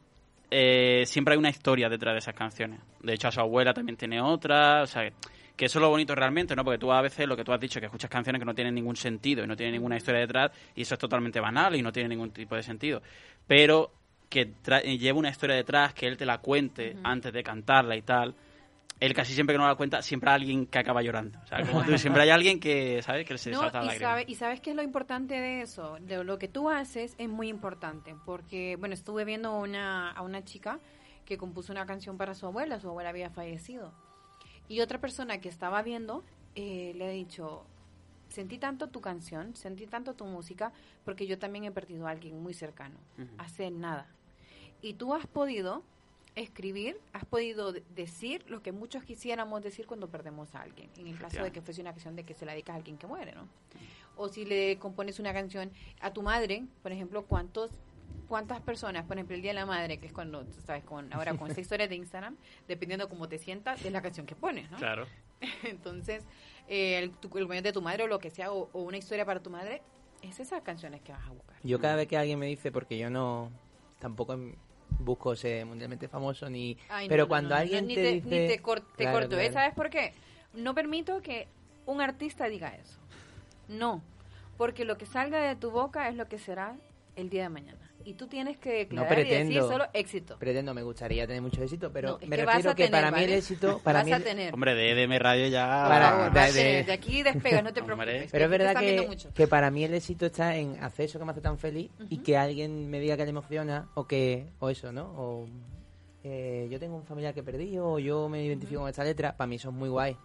Speaker 1: eh, siempre hay una historia detrás de esas canciones. De hecho, a su abuela también tiene otra, o sea, que eso es lo bonito realmente, ¿no? Porque tú a veces lo que tú has dicho, que escuchas canciones que no tienen ningún sentido y no tienen ninguna historia detrás, y eso es totalmente banal y no tiene ningún tipo de sentido. Pero que lleva una historia detrás, que él te la cuente antes de cantarla y tal. Él casi siempre que no la cuenta, siempre hay alguien que acaba llorando. O sea, como tú, siempre hay alguien que, ¿sabes? Que se
Speaker 3: No,
Speaker 1: salta la
Speaker 3: y, sabe, y sabes qué es lo importante de eso, de lo que tú haces es muy importante, porque, bueno, estuve viendo una, a una chica que compuso una canción para su abuela, su abuela había fallecido. Y otra persona que estaba viendo eh, le ha dicho, sentí tanto tu canción, sentí tanto tu música, porque yo también he perdido a alguien muy cercano, hace nada. Y tú has podido escribir, has podido de- decir lo que muchos quisiéramos decir cuando perdemos a alguien. En el caso de que fuese una canción de que se la dedicas a alguien que muere, ¿no? O si le compones una canción a tu madre, por ejemplo, ¿cuántos cuántas personas, por ejemplo, el Día de la Madre, que es cuando, tú sabes, con, ahora con esta [LAUGHS] historia de Instagram, dependiendo cómo te sientas, es la canción que pones, ¿no?
Speaker 1: Claro. [LAUGHS]
Speaker 3: Entonces, eh, el, tu, el cumpleaños de tu madre o lo que sea, o, o una historia para tu madre, es esas canciones que vas a buscar.
Speaker 5: Yo cada vez que alguien me dice, porque yo no, tampoco busco ser mundialmente famoso ni...
Speaker 3: Ay, no,
Speaker 5: pero
Speaker 3: no,
Speaker 5: cuando
Speaker 3: no, no,
Speaker 5: alguien
Speaker 3: ni
Speaker 5: te, dice...
Speaker 3: Ni te, cor- te
Speaker 5: Claro,
Speaker 3: corto, ¿eh? ¿sabes por qué? No permito que un artista diga eso. No, porque lo que salga de tu boca es lo que será el día de mañana. Y tú tienes que declarar y decir
Speaker 5: pretendo.
Speaker 3: solo éxito.
Speaker 5: Pretendo, me gustaría tener mucho éxito, pero
Speaker 3: No,
Speaker 5: me
Speaker 3: que
Speaker 5: refiero que
Speaker 3: tener,
Speaker 5: para mí el éxito... Para
Speaker 3: Vas
Speaker 5: mí
Speaker 3: a tener.
Speaker 1: Hombre, de EDM Radio ya...
Speaker 5: Para-
Speaker 3: favor,
Speaker 5: de-
Speaker 3: aquí despegas, no te [LAUGHS] preocupes.
Speaker 5: Pero es verdad que,
Speaker 3: mucho.
Speaker 5: que para mí el éxito está en hacer eso que me hace tan feliz y que alguien me diga que le emociona o que o eso, ¿no? O eh, yo tengo un familiar que perdí o yo me identifico con esta letra. Para mí eso es muy guay.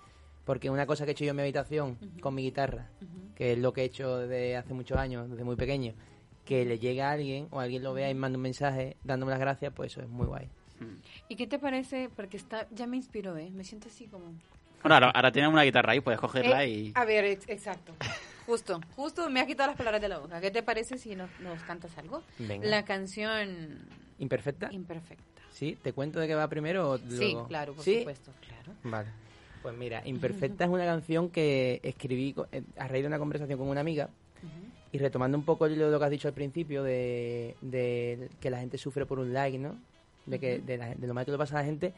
Speaker 5: Porque una cosa que he hecho yo en mi habitación con mi guitarra, que es lo que he hecho desde hace muchos años, desde muy pequeño, que le llegue a alguien o alguien lo vea y manda un mensaje dándome las gracias, pues eso es muy guay.
Speaker 3: ¿Y qué te parece? Porque está, ya me inspiró, ¿eh? Me siento así como...
Speaker 1: Bueno, ahora, ahora tienes una guitarra ahí, puedes cogerla
Speaker 3: Eh,
Speaker 1: y...
Speaker 3: A ver, ex- exacto. Justo, justo me has quitado las palabras de la boca. ¿Qué te parece si nos, nos cantas algo?
Speaker 5: Venga.
Speaker 3: La canción
Speaker 5: ¿Imperfecta?
Speaker 3: Imperfecta.
Speaker 5: ¿Sí? ¿Te cuento de qué va primero o
Speaker 3: Sí,
Speaker 5: luego?
Speaker 3: claro, por
Speaker 5: ¿Sí?
Speaker 3: supuesto. Claro.
Speaker 5: Vale. Pues mira, Imperfecta es una canción que escribí eh, a raíz de una conversación con una amiga y retomando un poco lo que has dicho al principio de, de que la gente sufre por un like, ¿no? De, que, de, la- de lo mal que lo pasa a la gente.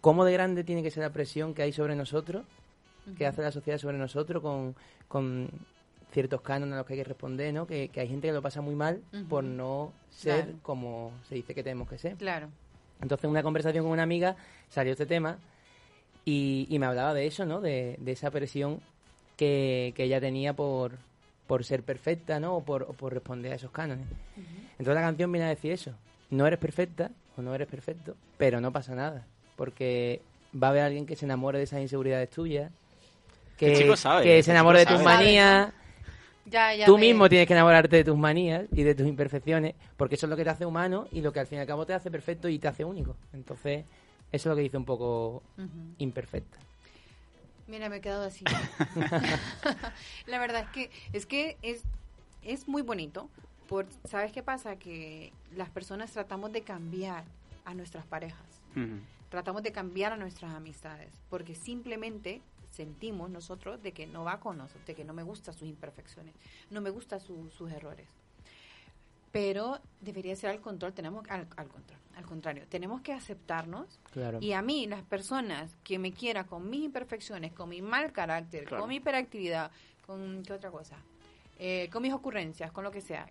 Speaker 5: ¿Cómo de grande tiene que ser la presión que hay sobre nosotros, que
Speaker 3: ujú.
Speaker 5: hace la sociedad sobre nosotros con, con ciertos cánones a los que hay que responder, ¿no? Que, que hay gente que lo pasa muy mal por no ser
Speaker 3: Claro.
Speaker 5: como se dice que tenemos que ser.
Speaker 3: Claro.
Speaker 5: Entonces, en una conversación con una amiga salió este tema y, y me hablaba de eso, ¿no? De, de esa presión que, que ella tenía por, por ser perfecta, ¿no? O por, o por responder a esos cánones. Entonces, la canción viene a decir eso. No eres perfecta o no eres perfecto, pero no pasa nada. Porque va a haber alguien que se enamore de esas inseguridades tuyas. Que,
Speaker 1: El chico sabe,
Speaker 5: que
Speaker 1: el
Speaker 5: se enamore de tus
Speaker 1: sabe.
Speaker 5: manías.
Speaker 3: Ya, ya
Speaker 5: Tú
Speaker 3: me-
Speaker 5: mismo tienes que enamorarte de tus manías y de tus imperfecciones, porque eso es lo que te hace humano y lo que al fin y al cabo te hace perfecto y te hace único. Entonces, eso es lo que dice un poco imperfecta.
Speaker 3: Mira, me he quedado así. [LAUGHS] [LAUGHS] la verdad es que es que es, es muy bonito. Por, ¿Sabes qué pasa? Que las personas tratamos de cambiar a nuestras parejas. Tratamos de cambiar a nuestras amistades. Porque simplemente sentimos nosotros de que no va con nosotros, de que no me gustan sus imperfecciones, no me gustan su- sus errores. Pero debería ser al control, tenemos al, al control, al contrario, tenemos que aceptarnos
Speaker 5: Claro.
Speaker 3: y a mí, las personas que me quieran con mis imperfecciones, con mi mal carácter,
Speaker 1: Claro.
Speaker 3: con mi hiperactividad, con qué otra cosa, Eh, con mis ocurrencias, con lo que sea,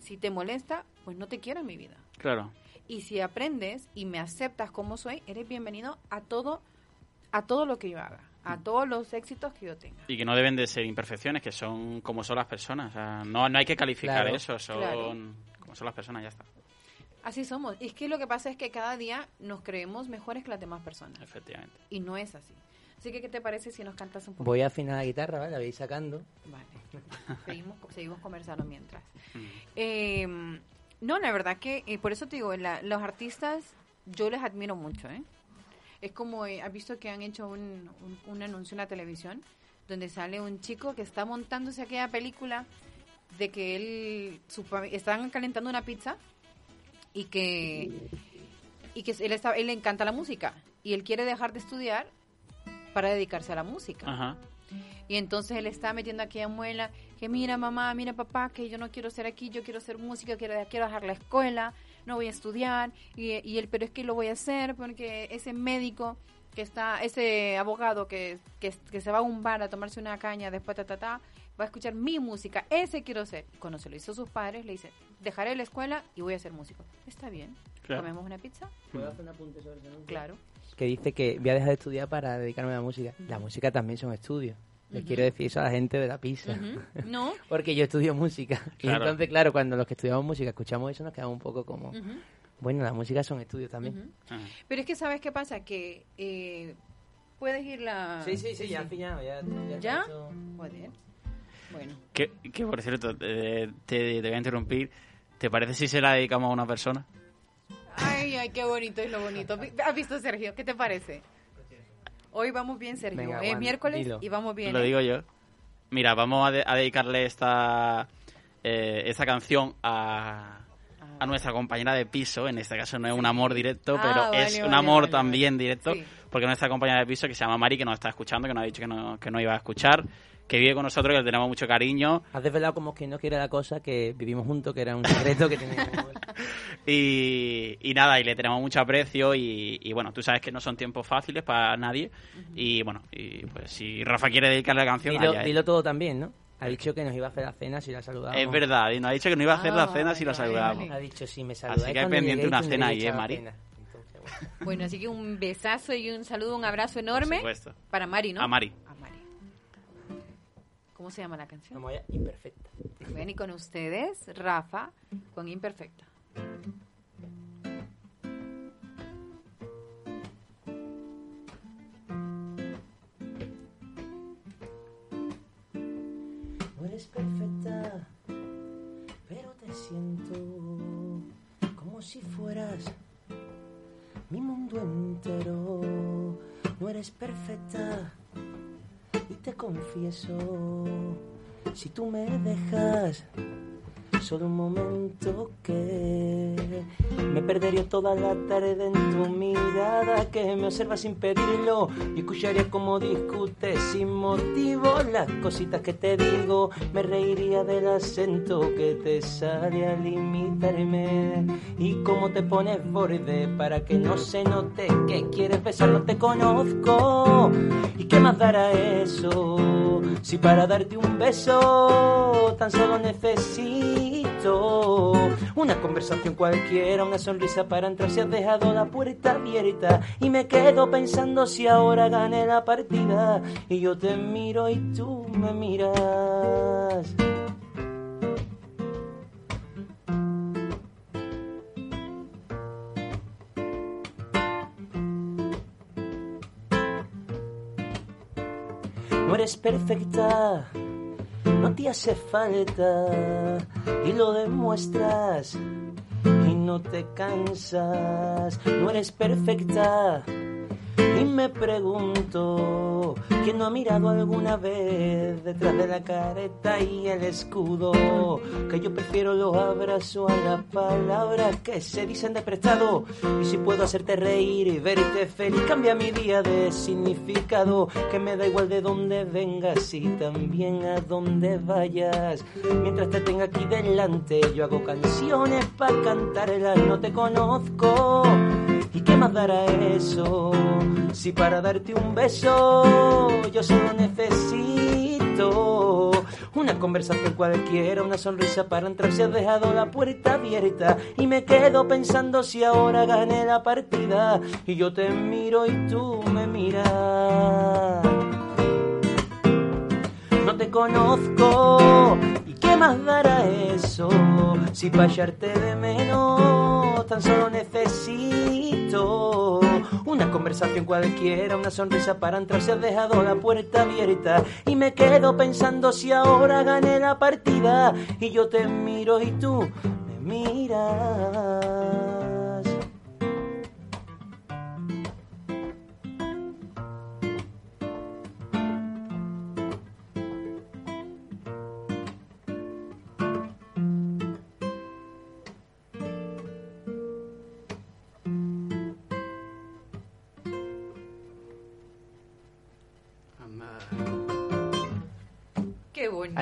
Speaker 3: si te molesta, pues no te quiero en mi vida.
Speaker 1: Claro.
Speaker 3: Y si aprendes y me aceptas como soy, eres bienvenido a todo, a todo lo que yo haga, a todos los éxitos que yo tenga.
Speaker 1: Y que no deben de ser imperfecciones, que son como son las personas. O sea, no, no hay que calificar
Speaker 5: Claro.
Speaker 1: eso, son
Speaker 3: Claro.
Speaker 1: como son las personas, ya está.
Speaker 3: Así somos. Es que lo que pasa es que cada día nos creemos mejores que las demás personas.
Speaker 1: Efectivamente.
Speaker 3: Y no es así. Así que, ¿qué te parece si nos cantas un poco?
Speaker 5: Voy a afinar la guitarra, ¿vale? La voy sacando.
Speaker 3: Vale. [LAUGHS] seguimos, seguimos conversando mientras.
Speaker 1: Mm.
Speaker 3: Eh, No, la verdad que, eh, por eso te digo, la- los artistas yo les admiro mucho, ¿eh? Es como, eh, has visto que han hecho un, un, un anuncio en la televisión donde sale un chico que está montándose aquella película de que él, su, están calentando una pizza y que, y que él, está, él le encanta la música y él quiere dejar de estudiar para dedicarse a la música.
Speaker 1: Ajá.
Speaker 3: Y entonces él está metiendo aquí a muela que mira mamá, mira papá, que yo no quiero ser aquí, yo quiero ser música, quiero, quiero dejar la escuela, no voy a estudiar. Y, y él, pero es que lo voy a hacer porque ese médico que está, ese abogado que, que, que se va a un bar a tomarse una caña, después ta, ta, ta, va a escuchar mi música, ese quiero ser. Cuando se lo hizo sus padres, le dice, dejaré la escuela y voy a ser músico. Está bien,
Speaker 1: Claro.
Speaker 3: comemos una pizza,
Speaker 5: ¿Puedo hacer un apunte sobre
Speaker 3: claro.
Speaker 5: Que dice que voy a dejar de estudiar para dedicarme a la música. La música también son estudios. Les quiero decir eso a la gente de la pizza. [LAUGHS]
Speaker 3: ¿No?
Speaker 5: Porque yo estudio música. Y entonces, claro, cuando los que estudiamos música escuchamos eso, nos quedamos un poco como... Bueno, la música son estudios también.
Speaker 3: Pero es que, ¿sabes qué pasa? Que eh, puedes ir la...
Speaker 5: Sí, sí, sí, ya final. Ya, ya,
Speaker 3: ¿Ya? Joder. Bueno.
Speaker 1: Que, que, por cierto, eh, te, te voy a interrumpir. ¿Te parece si se la dedicamos a una persona?
Speaker 3: Ay, ay, qué bonito es lo bonito. ¿Has visto, Sergio? ¿Qué te parece? Hoy vamos bien, Sergio.
Speaker 5: Venga,
Speaker 3: es
Speaker 5: aguanta,
Speaker 3: miércoles
Speaker 5: dilo.
Speaker 3: y vamos bien.
Speaker 1: Lo
Speaker 3: ¿eh?
Speaker 1: digo yo. Mira, vamos a, de- a dedicarle esta, eh, esta canción a, a nuestra compañera de piso. En este caso no es un amor directo,
Speaker 3: Ah,
Speaker 1: pero
Speaker 3: vale,
Speaker 1: es un amor
Speaker 3: vale,
Speaker 1: también
Speaker 3: vale.
Speaker 1: directo.
Speaker 3: Sí.
Speaker 1: Porque nuestra compañera de piso, que se llama Mari, que nos está escuchando, que nos ha dicho que no, que no iba a escuchar, que vive con nosotros, que le tenemos mucho cariño.
Speaker 5: Has desvelado como que no quiere la cosa, que vivimos juntos, que era un secreto que teníamos. [LAUGHS]
Speaker 1: Y, y nada, y le tenemos mucho aprecio y, y bueno, tú sabes que no son tiempos fáciles para nadie. Y bueno, y pues si Rafa quiere dedicarle la canción,
Speaker 5: dilo,
Speaker 1: allá
Speaker 5: dilo todo también, ¿no? Ha dicho que nos iba a hacer la cena si la saludamos.
Speaker 1: Es verdad, y nos ha dicho que no iba a hacer
Speaker 3: Ah,
Speaker 1: la cena si la
Speaker 3: vale.
Speaker 5: Ha dicho si me saludáis
Speaker 1: Así que hay pendiente
Speaker 5: lleguéis,
Speaker 1: una cena ahí, ¿eh, Mari?
Speaker 5: cena. Entonces, bueno.
Speaker 3: Bueno, así que un besazo y un saludo, un abrazo
Speaker 1: Por
Speaker 3: enorme
Speaker 1: supuesto.
Speaker 3: para Mari, ¿no?
Speaker 1: A Mari.
Speaker 3: ¿Cómo se llama la canción?
Speaker 5: Vamos allá, imperfecta.
Speaker 3: Ven y con ustedes, Rafa, con Imperfecta.
Speaker 5: No eres perfecta, pero te siento como si fueras mi mundo entero. No eres perfecta te confieso, si tú me dejas solo un momento que me perdería toda la tarde en tu mirada que me observa sin pedirlo y escucharía como discutes sin motivo las cositas que te digo. Me reiría del acento que te sale al imitarme y cómo te pones borde para que no se note que quieres besar no te conozco y qué más dará eso si para darte un beso tan solo necesito una conversación cualquiera, una sonrisa para entrar si has dejado la puerta abierta. Y me quedo pensando si ahora gané la partida. Y yo te miro y tú me miras. No eres perfecta, no te hace falta y lo demuestras y no te cansas. No eres perfecta me pregunto quién no ha mirado alguna vez detrás de la careta y el escudo. Que yo prefiero los abrazos a las palabras que se dicen de prestado. Y si puedo hacerte reír y verte feliz, cambia mi día de significado. Que me da igual de dónde vengas y también a dónde vayas. Mientras te tenga aquí delante, yo hago canciones para cantarlas. No te conozco. ¿Y qué más dará eso? Si para darte un beso yo solo necesito una conversación cualquiera, una sonrisa para entrar si has dejado la puerta abierta y me quedo pensando si ahora gané la partida y yo te miro y tú me miras. No te conozco y qué más dará eso si para hallarte de menos tan solo necesito una conversación cualquiera, una sonrisa para entrar si has dejado la puerta abierta y me quedo pensando si ahora gané la partida y yo te miro y tú me miras.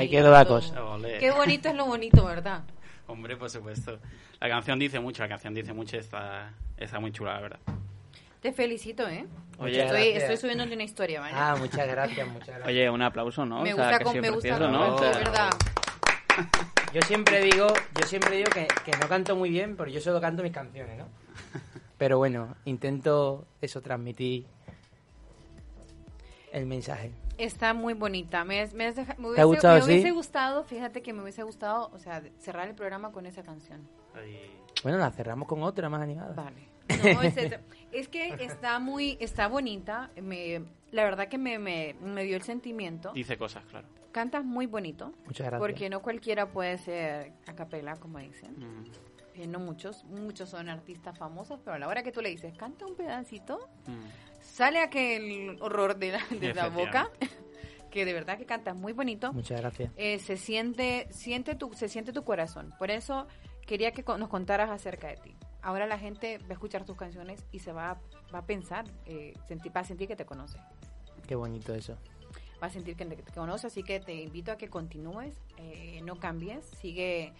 Speaker 5: Ahí quedó la cosa.
Speaker 3: Qué bonito es lo bonito, ¿verdad?
Speaker 1: Hombre, por supuesto. La canción dice mucho, la canción dice mucho, está, está muy chula, la verdad.
Speaker 3: Te felicito, ¿eh?
Speaker 1: Oye,
Speaker 3: estoy, estoy subiendo una historia, ¿vale?
Speaker 5: Ah, muchas gracias, muchas [LAUGHS] gracias.
Speaker 1: Oye, un aplauso, ¿no?
Speaker 3: me
Speaker 1: O sea,
Speaker 3: gusta,
Speaker 1: que
Speaker 3: con- me gusta,
Speaker 1: precioso,
Speaker 3: con-
Speaker 1: ¿no? Sea,
Speaker 3: verdad.
Speaker 5: Yo siempre digo, yo siempre digo que, que no canto muy bien, pero yo solo canto mis canciones, ¿no? [LAUGHS] Pero bueno, intento eso transmitir el mensaje.
Speaker 3: Está muy bonita. Me, me, has deja- me
Speaker 5: ¿Te ha
Speaker 3: hubiese,
Speaker 5: gustado,
Speaker 3: me hubiese
Speaker 5: sí?
Speaker 3: gustado, fíjate que me hubiese gustado, o sea, cerrar el programa con esa canción.
Speaker 1: Ay,
Speaker 5: Bueno, la cerramos con otra más animada.
Speaker 3: Vale. No, es, es- es que está muy, está bonita. Me, la verdad que me, me, me dio el sentimiento.
Speaker 1: Dice cosas, claro.
Speaker 3: Cantas muy bonito.
Speaker 5: Muchas gracias.
Speaker 3: Porque no cualquiera puede ser a capela, como dicen.
Speaker 1: Mm,
Speaker 3: Eh, no muchos, muchos son artistas famosos, pero a la hora que tú le dices, canta un pedacito,
Speaker 1: mm.
Speaker 3: sale aquel horror de la, de la boca, [LAUGHS] que de verdad que cantas muy bonito.
Speaker 5: Muchas gracias.
Speaker 3: Eh, se siente, siente tu, se siente tu corazón. Por eso quería que nos contaras acerca de ti. Ahora la gente va a escuchar tus canciones y se va, a- va a pensar, eh, sentir, va a sentir que te conoce.
Speaker 5: Qué bonito eso.
Speaker 3: Va a sentir que te, te conoce, así que te invito a que continúes, eh, no cambies, sigue,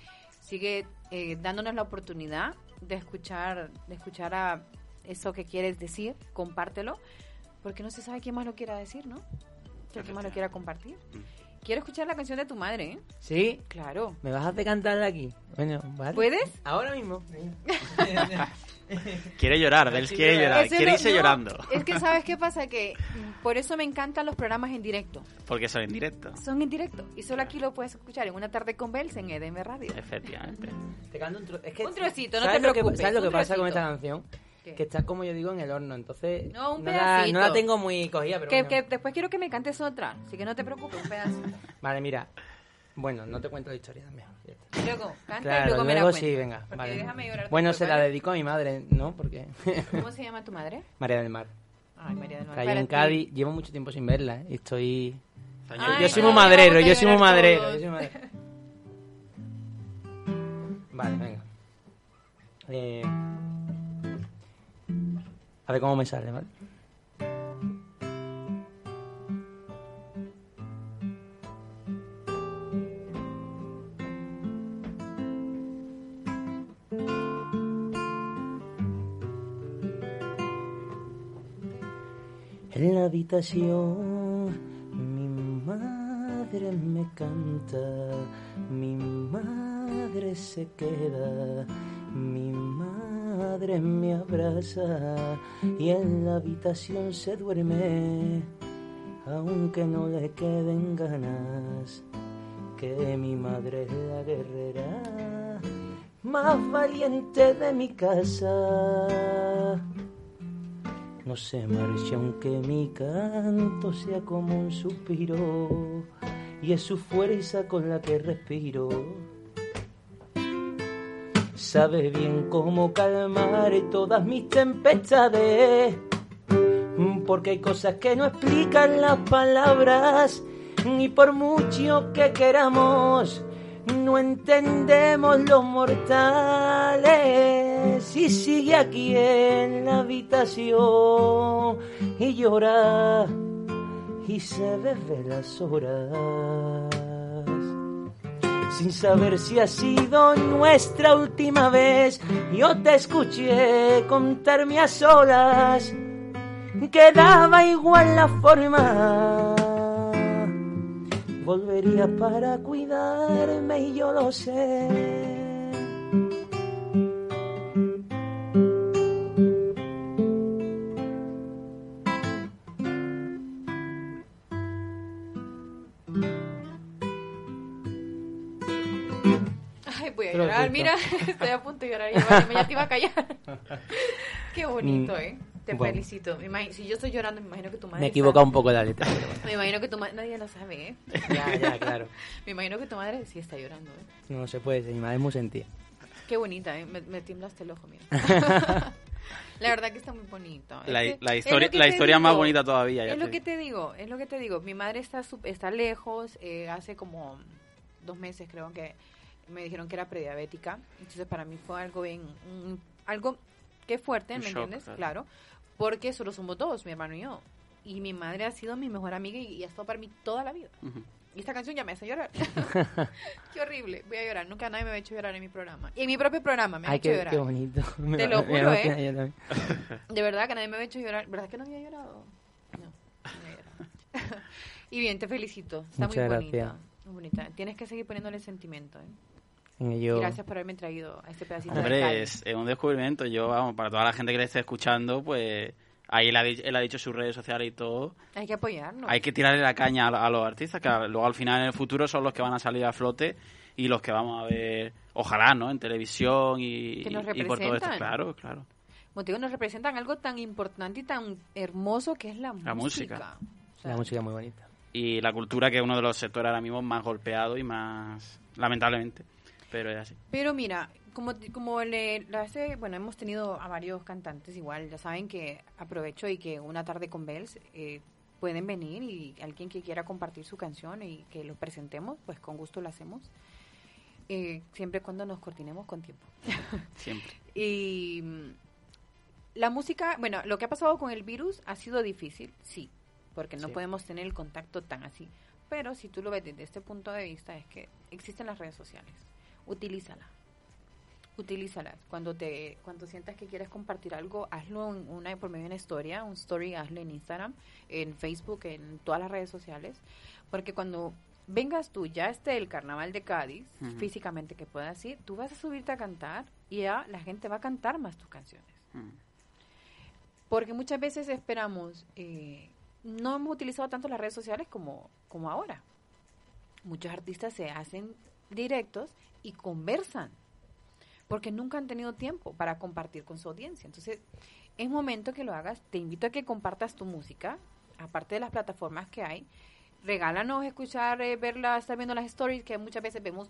Speaker 3: sigue eh, dándonos la oportunidad de escuchar, de escuchar a eso que quieres decir, compártelo, porque no se sabe quién más lo quiera decir, ¿no? ¿Quién más lo quiera compartir? Quiero escuchar la canción de tu madre, ¿eh?
Speaker 5: ¿Sí?
Speaker 3: Claro.
Speaker 5: ¿Me vas a hacer cantar aquí? Bueno, vale.
Speaker 3: ¿Puedes?
Speaker 5: Ahora mismo. [LAUGHS] [LAUGHS]
Speaker 1: Quiere llorar, Dels quiere llorar, quiere
Speaker 3: no-
Speaker 1: irse
Speaker 3: no,
Speaker 1: llorando.
Speaker 3: Es que sabes qué pasa que [LAUGHS] por eso me encantan los programas en directo.
Speaker 1: Porque son en directo.
Speaker 3: Son en directo y solo aquí lo puedes escuchar en una tarde con Bells en EDM Radio.
Speaker 1: Efectivamente. [LAUGHS]
Speaker 5: Te canto un, tro- es que,
Speaker 3: Un trocito, no
Speaker 5: ¿sabes
Speaker 3: te
Speaker 5: lo que-
Speaker 3: preocupes,
Speaker 5: ¿Sabes lo que pasa con esta canción?
Speaker 3: ¿Qué?
Speaker 5: Que está, como yo digo, en el horno. Entonces,
Speaker 3: No, un
Speaker 5: la,
Speaker 3: pedacito.
Speaker 5: no la tengo muy cogida, pero
Speaker 3: Que,
Speaker 5: bueno.
Speaker 3: que después quiero que me cantes otra, así que no te preocupes, un pedazo.
Speaker 5: Vale, mira. Bueno, no te cuento la historia también.
Speaker 3: Luego, canta y luego me la
Speaker 5: luego
Speaker 3: cuentas.
Speaker 5: sí, venga.
Speaker 3: Porque
Speaker 5: Vale.
Speaker 3: déjame llorar
Speaker 5: Bueno, se la dedico a mi madre, ¿no? Porque
Speaker 3: ¿Cómo se llama tu madre? [LAUGHS]
Speaker 5: María del Mar.
Speaker 3: Ay, María del Mar.
Speaker 5: En. Cádiz llevo mucho tiempo sin verla, ¿eh? Estoy...
Speaker 3: Ay,
Speaker 5: yo soy
Speaker 3: no,
Speaker 5: muy madrero, soy muy yo soy muy madrero. Vale, venga. Eh, a ver cómo me sale, ¿vale? En la habitación mi madre me canta, mi madre se queda, mi madre me abraza y en la habitación se duerme, aunque no le queden ganas, que mi madre es la guerrera más valiente de mi casa no se marcha aunque mi canto sea como un suspiro y es su fuerza con la que respiro. Sabe bien cómo calmar todas mis tempestades, porque hay cosas que no explican las palabras y por mucho que queramos no entendemos los mortales y sigue aquí en la habitación y llora y se bebe las horas sin saber si ha sido nuestra última vez yo te escuché contarme a solas quedaba igual la forma volvería para cuidarme y yo lo sé.
Speaker 3: Ay, voy a
Speaker 5: Pero
Speaker 3: llorar. Mira, [LAUGHS] estoy a punto de llorar. Ya, te iba a callar. [LAUGHS] Qué bonito,
Speaker 5: Mm,
Speaker 3: ¿eh? Te
Speaker 5: bueno.
Speaker 3: felicito. Si yo estoy llorando, me imagino que tu madre.
Speaker 5: Me he equivocado un poco de la letra. pero bueno.
Speaker 3: Me imagino que tu madre. Nadie lo sabe, ¿eh?
Speaker 5: Ya, ya, claro. [LAUGHS]
Speaker 3: Me imagino que tu madre sí está llorando, ¿eh?
Speaker 5: No se puede, mi madre es muy sentida.
Speaker 3: Qué bonita, ¿eh? me, me tiemblaste el ojo, mira. la verdad que está muy bonito. Es
Speaker 1: La,
Speaker 3: que-
Speaker 1: la historia, la historia más bonita todavía. ya
Speaker 3: Es lo
Speaker 1: te
Speaker 3: que te digo, es lo que te digo. Mi madre está está lejos, eh, hace como dos meses creo que me dijeron que era prediabética. Entonces para mí fue algo bien, un- algo que fuerte, ¿me
Speaker 1: shock,
Speaker 3: entiendes?
Speaker 1: claro.
Speaker 3: Claro. Porque solo somos dos, mi hermano y yo. Y mi madre ha sido mi mejor amiga y, y ha estado para mí toda la vida. Y esta canción ya me hace llorar. [LAUGHS] [LAUGHS] qué horrible. Voy a llorar. Nunca nadie me ha hecho llorar en mi programa. Y en mi propio programa me ha hecho
Speaker 5: qué,
Speaker 3: llorar.
Speaker 5: qué bonito. [LAUGHS]
Speaker 3: Te lo juro, ¿eh? De verdad que nadie me había hecho llorar. ¿Verdad que no había llorado? No, no había llorado. y bien, te felicito. Está
Speaker 5: Muchas
Speaker 3: muy bonita. Muy bonita. Tienes que seguir poniéndole sentimiento. ¿eh?
Speaker 5: En
Speaker 3: Y
Speaker 5: ello-
Speaker 3: gracias por haberme traído a este pedacito de
Speaker 1: Hombre,
Speaker 3: Cali.
Speaker 1: es, es un descubrimiento. Yo, vamos, para toda la gente que le esté escuchando, pues ahí él ha, él ha dicho sus redes sociales y todo.
Speaker 3: Hay que apoyarnos.
Speaker 1: Hay que tirarle la caña a, a los artistas, que a- luego al final en el futuro son los que van a salir a flote y los que vamos a ver, ojalá, ¿no? En televisión y,
Speaker 3: Que nos
Speaker 1: y por todo esto. Claro, claro.
Speaker 3: Motivos nos representan algo tan importante y tan hermoso que es la,
Speaker 1: La música.
Speaker 3: música. O sea,
Speaker 5: La música es muy bonita.
Speaker 1: Y la cultura, que es uno de los sectores ahora mismo más golpeados y más, lamentablemente. Pero es así.
Speaker 3: Pero mira, como, como le, hace, bueno, hemos tenido a varios cantantes igual, ya saben que aprovecho y que una tarde con Bells eh, pueden venir y alguien que quiera compartir su canción y que lo presentemos, pues con gusto lo hacemos. Eh, siempre cuando nos coordinemos con tiempo. [LAUGHS]
Speaker 1: Siempre.
Speaker 3: Y mm, la música, bueno, lo que ha pasado con el virus ha sido difícil, sí, porque no
Speaker 5: Sí.
Speaker 3: podemos tener el contacto tan así. Pero si tú lo ves desde este punto de vista, es que existen las redes sociales. Utilízala. Utilízalas. Cuando te cuando sientas que quieres compartir algo, hazlo en una, por medio de una historia, un story, hazlo en Instagram, en Facebook, en todas las redes sociales. Porque cuando vengas tú, ya esté el carnaval de Cádiz, físicamente que puedas ir, tú vas a subirte a cantar y ya la gente va a cantar más tus canciones. Porque muchas veces esperamos, eh, no hemos utilizado tanto las redes sociales como, como ahora. Muchos artistas se hacen directos y conversan, porque nunca han tenido tiempo para compartir con su audiencia. Entonces, es momento que lo hagas. Te invito a que compartas tu música, aparte de las plataformas que hay. Regálanos escuchar, eh, verla, estar viendo las stories, que muchas veces vemos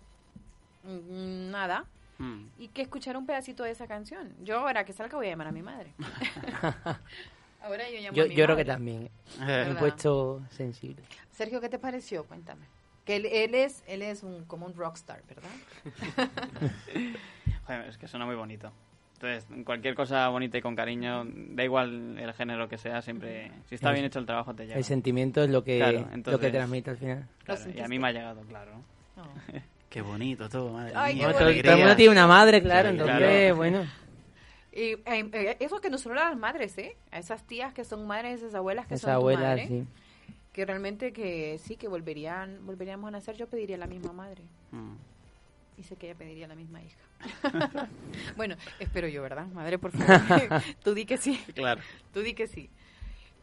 Speaker 3: mm, nada
Speaker 1: Mm.
Speaker 3: y que escuchar un pedacito de esa canción. Yo ahora que salga voy a llamar a mi madre. [LAUGHS] ahora yo llamo
Speaker 5: Yo,
Speaker 3: a mi
Speaker 5: yo creo que también.
Speaker 1: Eh,
Speaker 5: Me he
Speaker 3: ¿Verdad?
Speaker 5: puesto sensible.
Speaker 3: Sergio, ¿qué te pareció? Cuéntame. Que él, él es él es un como un rockstar, ¿verdad? [LAUGHS]
Speaker 6: Joder, es que suena muy bonito. Entonces, cualquier cosa bonita y con cariño, da igual el género que sea, siempre, si está bien hecho el trabajo, te llega.
Speaker 5: El sentimiento es lo que,
Speaker 6: Claro,
Speaker 5: lo que transmite al final.
Speaker 6: Claro, y a mí me ha llegado, claro. [LAUGHS]
Speaker 1: Qué bonito todo, madre
Speaker 3: Ay,
Speaker 1: mía.
Speaker 3: qué
Speaker 5: Bueno, todo,
Speaker 3: bonito.
Speaker 5: todo el mundo tiene una madre, claro,
Speaker 1: Claro,
Speaker 5: entonces,
Speaker 1: claro. [LAUGHS]
Speaker 5: bueno.
Speaker 3: Y eh, eh, eso que no solo a las madres, ¿eh? A esas tías que son madres, esas abuelas que
Speaker 5: Esa
Speaker 3: son tu
Speaker 5: abuela,
Speaker 3: madre,
Speaker 5: sí.
Speaker 3: Que realmente que sí, que volverían volveríamos a nacer, yo pediría la misma madre.
Speaker 1: Mm.
Speaker 3: Y sé que ella pediría la misma hija. [LAUGHS] bueno, espero yo, ¿verdad? Madre, por favor. [LAUGHS] Tú di que sí.
Speaker 1: Claro.
Speaker 3: Tú di que sí.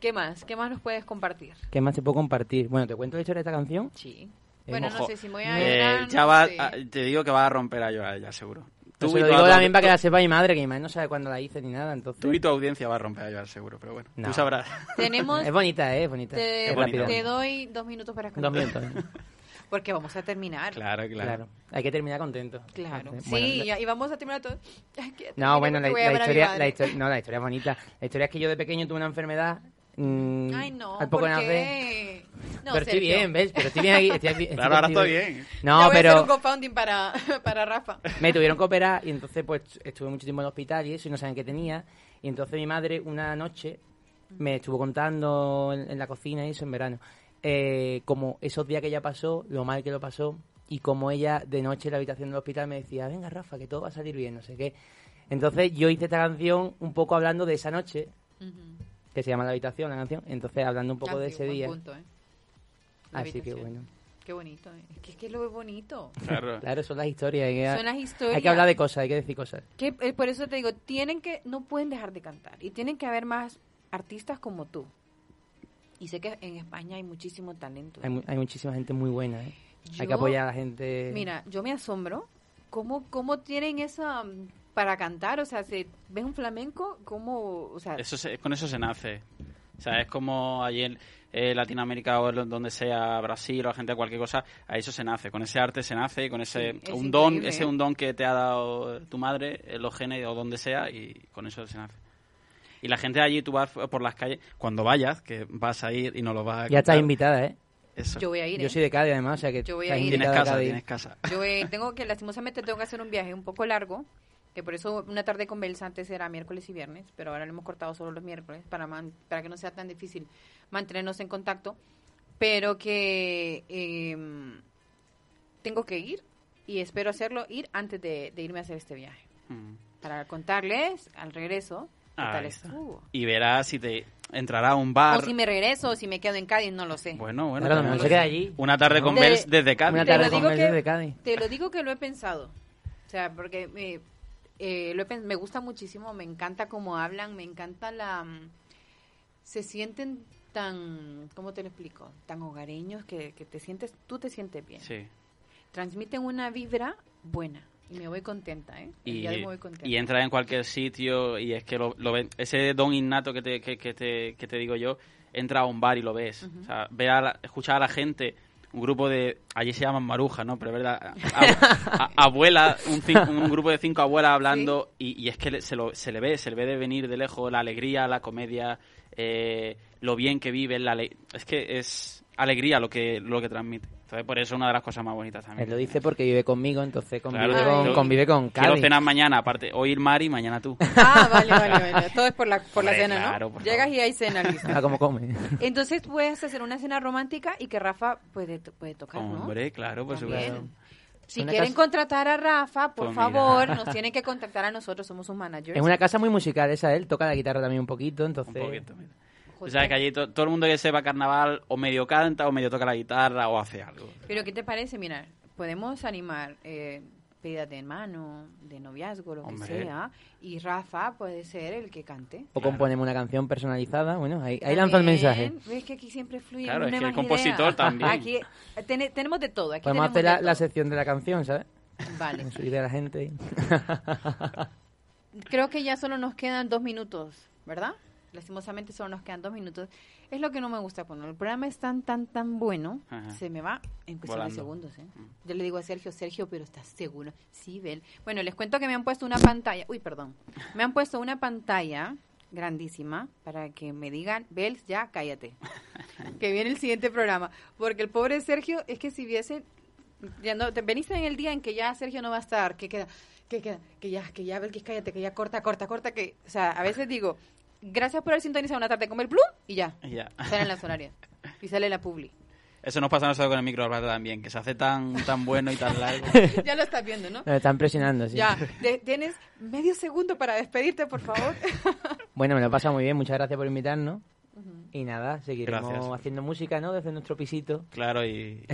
Speaker 3: ¿Qué más? ¿Qué más nos puedes compartir?
Speaker 5: ¿Qué más te puedo compartir? Bueno, ¿te cuento la historia de esta canción?
Speaker 3: Sí.
Speaker 5: Eh,
Speaker 3: Bueno, no sé si me voy a
Speaker 1: Eh,
Speaker 3: llorar,
Speaker 1: ya
Speaker 3: no
Speaker 1: va,
Speaker 3: sé.
Speaker 1: a- te digo que va a romper a llorar ya, seguro. Tú
Speaker 5: se
Speaker 1: y
Speaker 5: lo
Speaker 1: tu-
Speaker 5: digo
Speaker 1: tu-
Speaker 5: también para que la sepa mi madre, que mi madre no sabe cuándo la hice ni nada, entonces...
Speaker 1: Tú y tu audiencia va a romper a llorar, seguro, pero bueno,
Speaker 5: No.
Speaker 1: tú sabrás. [LAUGHS]
Speaker 3: Tenemos...
Speaker 5: Es bonita, ¿eh? Es bonita.
Speaker 3: Te,
Speaker 5: es
Speaker 1: bonita.
Speaker 3: te doy dos minutos para escuchar.
Speaker 5: Dos minutos. ¿eh? [LAUGHS]
Speaker 3: Porque vamos a terminar.
Speaker 1: Claro, claro.
Speaker 5: Claro. Hay que terminar contento.
Speaker 3: Claro. Sí,
Speaker 5: la-
Speaker 3: y, y vamos a terminar todo.
Speaker 5: No, bueno, la, la historia, la historia, no, la historia es bonita. La historia es que yo de pequeño tuve una enfermedad. Mm,
Speaker 3: Ay, no.
Speaker 5: Al poco
Speaker 3: ¿por qué? No,
Speaker 5: pero estoy
Speaker 3: Sergio.
Speaker 5: bien, ¿ves? Pero estoy bien [LAUGHS] aquí. Estoy, estoy
Speaker 1: Claro, ahora estoy bien.
Speaker 3: Ya
Speaker 5: No,
Speaker 3: voy a hacer
Speaker 5: pero
Speaker 3: un para, [LAUGHS] para Rafa.
Speaker 5: me tuvieron que operar y entonces pues estuve mucho tiempo en el hospital y eso y no sabían qué tenía. Y entonces mi madre una noche me estuvo contando en, en la cocina y eso en verano. eh, como esos días que ella pasó, lo mal que lo pasó y como ella de noche en la habitación del hospital me decía, venga Rafa, que todo va a salir bien, no sé qué. Entonces yo hice esta canción un poco hablando de esa noche, que se llama La Habitación, la canción. Entonces hablando un poco de ese día.
Speaker 3: punto, ¿eh?
Speaker 5: Así que bueno.
Speaker 3: Qué bonito. ¿eh? Es que es que lo es bonito.
Speaker 1: Claro. [LAUGHS]
Speaker 5: Claro, son las historias. Hay que,
Speaker 3: Son las historias.
Speaker 5: hay que hablar de cosas, hay que decir cosas.
Speaker 3: Que, eh, por eso te digo, tienen que, no pueden dejar de cantar. Y tienen que haber más artistas como tú. Y sé que en España hay muchísimo talento.
Speaker 5: Hay, mu- hay muchísima gente muy buena, ¿eh? Hay que apoyar a la gente.
Speaker 3: Mira, yo me asombro cómo, cómo tienen esa para cantar, o sea, si ves un flamenco, cómo, o sea,
Speaker 1: Eso se- con eso se nace. O sea, es como ayer eh, Latinoamérica o donde sea Brasil o la gente de cualquier cosa, a eso se nace, con ese arte se nace, con ese
Speaker 3: Sí, es
Speaker 1: un don, ese
Speaker 3: ¿eh?
Speaker 1: un don que te ha dado tu madre, eh, los genes o donde sea y con eso se nace. Y la gente allí, tú vas por las calles, cuando vayas, que vas a ir y no lo vas a
Speaker 5: Ya estás invitada, ¿eh?
Speaker 1: eso.
Speaker 3: Yo voy a ir.
Speaker 5: Yo
Speaker 3: ¿eh?
Speaker 5: soy de Cádiz, además, o sea que
Speaker 3: Yo voy a ir.
Speaker 1: Tienes casa, tienes casa.
Speaker 3: Yo eh, [LAUGHS] tengo que, lastimosamente, tengo que hacer un viaje un poco largo, que por eso una tarde con Belsa antes era miércoles y viernes, pero ahora lo hemos cortado solo los miércoles para, man- para que no sea tan difícil mantenernos en contacto, pero que eh, tengo que ir y espero hacerlo ir antes de, de irme a hacer este viaje,
Speaker 1: Mm.
Speaker 3: para contarles al regreso qué
Speaker 1: Ahí
Speaker 3: tal estuvo.
Speaker 1: Y verás si te entrará a un bar.
Speaker 3: O si me regreso o si me quedo en Cádiz, no lo sé.
Speaker 1: Bueno, bueno.
Speaker 5: Mejor
Speaker 1: lo
Speaker 5: se queda allí.
Speaker 1: Una tarde con
Speaker 3: De-
Speaker 1: Bels desde Cádiz.
Speaker 5: Una
Speaker 3: Te lo
Speaker 5: tarde con
Speaker 3: digo
Speaker 5: Belsa
Speaker 3: que-
Speaker 5: de Cádiz.
Speaker 3: Te lo digo que lo he pensado. O sea, porque me, eh, lo he me gusta muchísimo, me encanta cómo hablan, me encanta la... mm, Se sienten tan, ¿cómo te lo explico? Tan hogareños que, que te sientes, tú te sientes bien.
Speaker 1: Sí.
Speaker 3: Transmiten una vibra buena y me voy contenta, ¿eh?
Speaker 1: Y,
Speaker 3: me voy contenta.
Speaker 1: y entra en cualquier sitio y es que lo, lo ven- ese don innato que te, que, que te, que te digo yo, entra a un bar y lo ves. O sea, ve a la- escuchar a la gente, un grupo de, allí se llaman marujas, ¿no? Pero es verdad, a- a- abuelas, un, un grupo de cinco abuelas hablando y, y es que se, lo, se le ve, se le ve de venir de lejos la alegría, la comedia, eh, lo bien que viven, la es que es alegría lo que, lo que transmite. Entonces, por eso es una de las cosas más bonitas también.
Speaker 5: Él lo dice porque vive conmigo, entonces convive,
Speaker 1: Claro,
Speaker 5: con,
Speaker 1: yo
Speaker 5: convive con
Speaker 1: Quiero
Speaker 5: Cádiz.
Speaker 1: cenar mañana, aparte, hoy Mari, mañana tú. [LAUGHS]
Speaker 3: Ah, vale, vale, vale. Todo es por la, por la
Speaker 1: Hombre,
Speaker 3: cena,
Speaker 1: claro,
Speaker 3: ¿no?
Speaker 1: por
Speaker 3: Llegas
Speaker 1: favor.
Speaker 3: y hay cena lista.
Speaker 5: Ah, como come.
Speaker 3: Entonces puedes hacer una cena romántica y que Rafa puede, puede tocar, ¿no?
Speaker 1: Hombre, claro, por
Speaker 3: También.
Speaker 1: supuesto.
Speaker 3: Si quieren
Speaker 5: casa-
Speaker 3: contratar a Rafa, por
Speaker 1: Pues mira.
Speaker 3: favor, nos [LAUGHS] tienen que contactar a nosotros, somos sus managers.
Speaker 5: Es una casa muy musical esa, él toca la guitarra también un poquito,
Speaker 1: Un
Speaker 5: entonces...
Speaker 1: poquito, mira.
Speaker 3: Joder.
Speaker 1: sabes que allí to- todo el mundo que sepa carnaval o medio canta o medio toca la guitarra o hace algo.
Speaker 3: Pero ¿qué te parece? Mira, podemos animar eh, pedidas de mano, de noviazgo, lo
Speaker 1: Hombre.
Speaker 3: que sea, y Rafa puede ser el que cante.
Speaker 5: O componemos una canción personalizada, bueno, ahí, ahí lanza el mensaje.
Speaker 3: Ves que aquí siempre fluye
Speaker 1: Claro, es que el compositor
Speaker 3: ideas.
Speaker 1: también.
Speaker 3: Aquí eh, tene- tenemos de todo. Aquí
Speaker 5: Podemos hacer la, la sección de la canción, ¿sabes?
Speaker 3: Vale.
Speaker 5: Subir a la gente.
Speaker 3: Creo que ya solo nos quedan dos minutos, ¿verdad? Lastimosamente solo nos quedan dos minutos. Es lo que no me gusta cuando el programa es tan, tan, tan bueno,
Speaker 1: Ajá.
Speaker 3: se me va en cuestión de segundos. ¿eh? Yo le digo a Sergio, Sergio, pero ¿estás seguro? Sí, Bel. Bueno, les cuento que me han puesto una pantalla. Uy, perdón. Me han puesto una pantalla grandísima para que me digan, Bel, ya cállate. [LAUGHS] que viene el siguiente programa. Porque el pobre Sergio, es que si viese. Ya no, te veniste en el día en que ya Sergio no va a estar, que queda, que queda, que ya, que ya, Bel, que cállate, que ya corta, corta, corta, que, o sea, a veces digo, gracias por haber sintonizado una tarde con el plum y ya,
Speaker 1: Y ya.
Speaker 3: salen las horarias y sale la publi.
Speaker 1: Eso nos pasa a nosotros con el micro también, que se hace tan, tan bueno y tan largo. [LAUGHS]
Speaker 3: ya lo estás viendo, ¿no?
Speaker 5: Nos están presionando, sí.
Speaker 3: Ya, de- tienes medio segundo para despedirte, por favor. [LAUGHS]
Speaker 5: Bueno, me lo he pasado muy bien, muchas gracias por invitarnos. Y nada, seguiremos
Speaker 1: Gracias.
Speaker 5: haciendo música, ¿no? Desde nuestro pisito.
Speaker 1: Claro, y,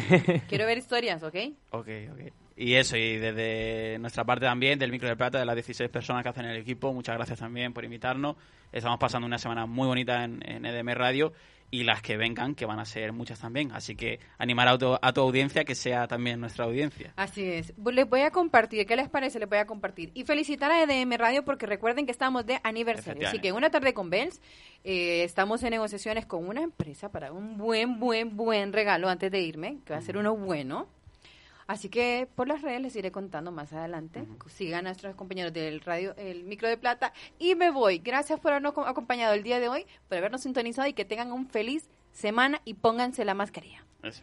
Speaker 3: Quiero ver historias, ¿ok?
Speaker 1: Ok, ok. Y eso, y desde nuestra parte también, del Micro de Plata, de las 16 personas que hacen el equipo, muchas gracias también por invitarnos. Estamos pasando una semana muy bonita en, en EDM Radio y las que vengan, que van a ser muchas también. Así que animar a tu, a tu audiencia que sea también nuestra audiencia.
Speaker 3: Así es. Les voy a compartir, ¿qué les parece? Les voy a compartir. Y felicitar a EDM Radio porque recuerden que estamos de aniversario. Así que una tarde con Bells, eh, estamos en negociaciones con una empresa para un buen, buen, buen regalo antes de irme, que va a ser uno bueno. Así que por las redes les iré contando más adelante. Sigan a nuestros compañeros del radio, el micro de plata. Y me voy. Gracias por habernos co- acompañado el día de hoy, por habernos sintonizado y que tengan un feliz semana y pónganse la mascarilla.
Speaker 1: Eso.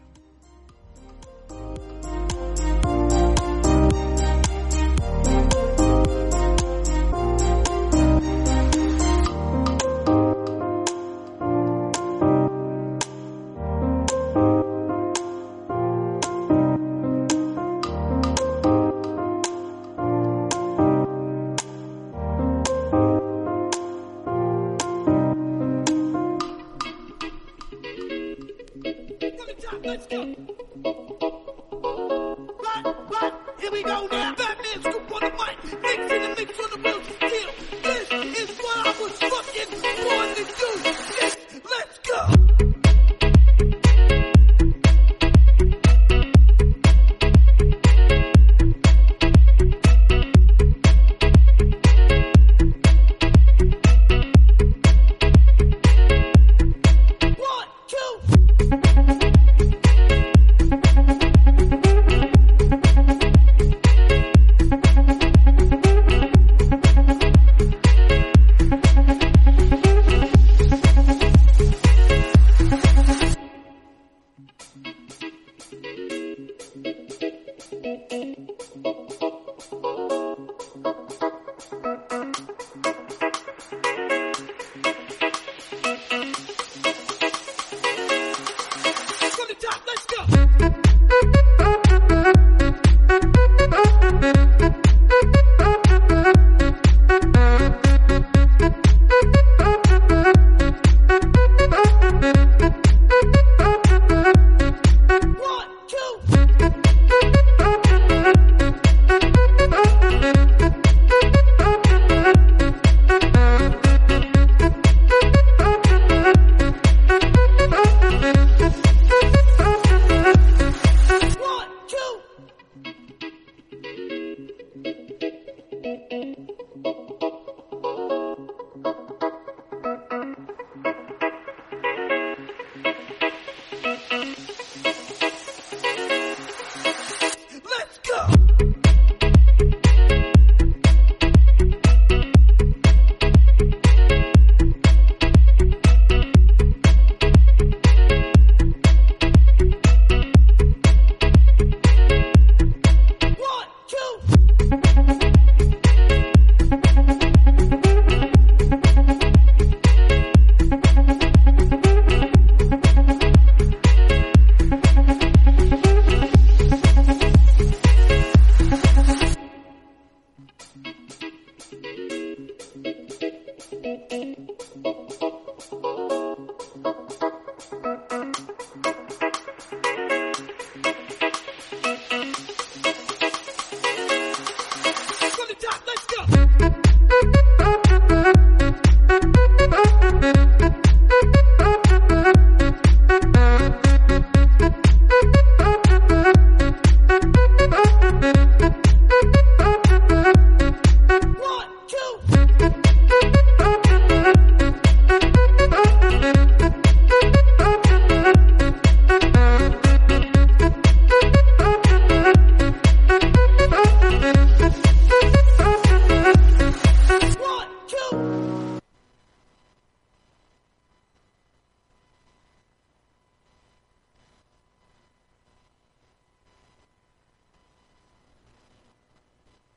Speaker 7: Big to the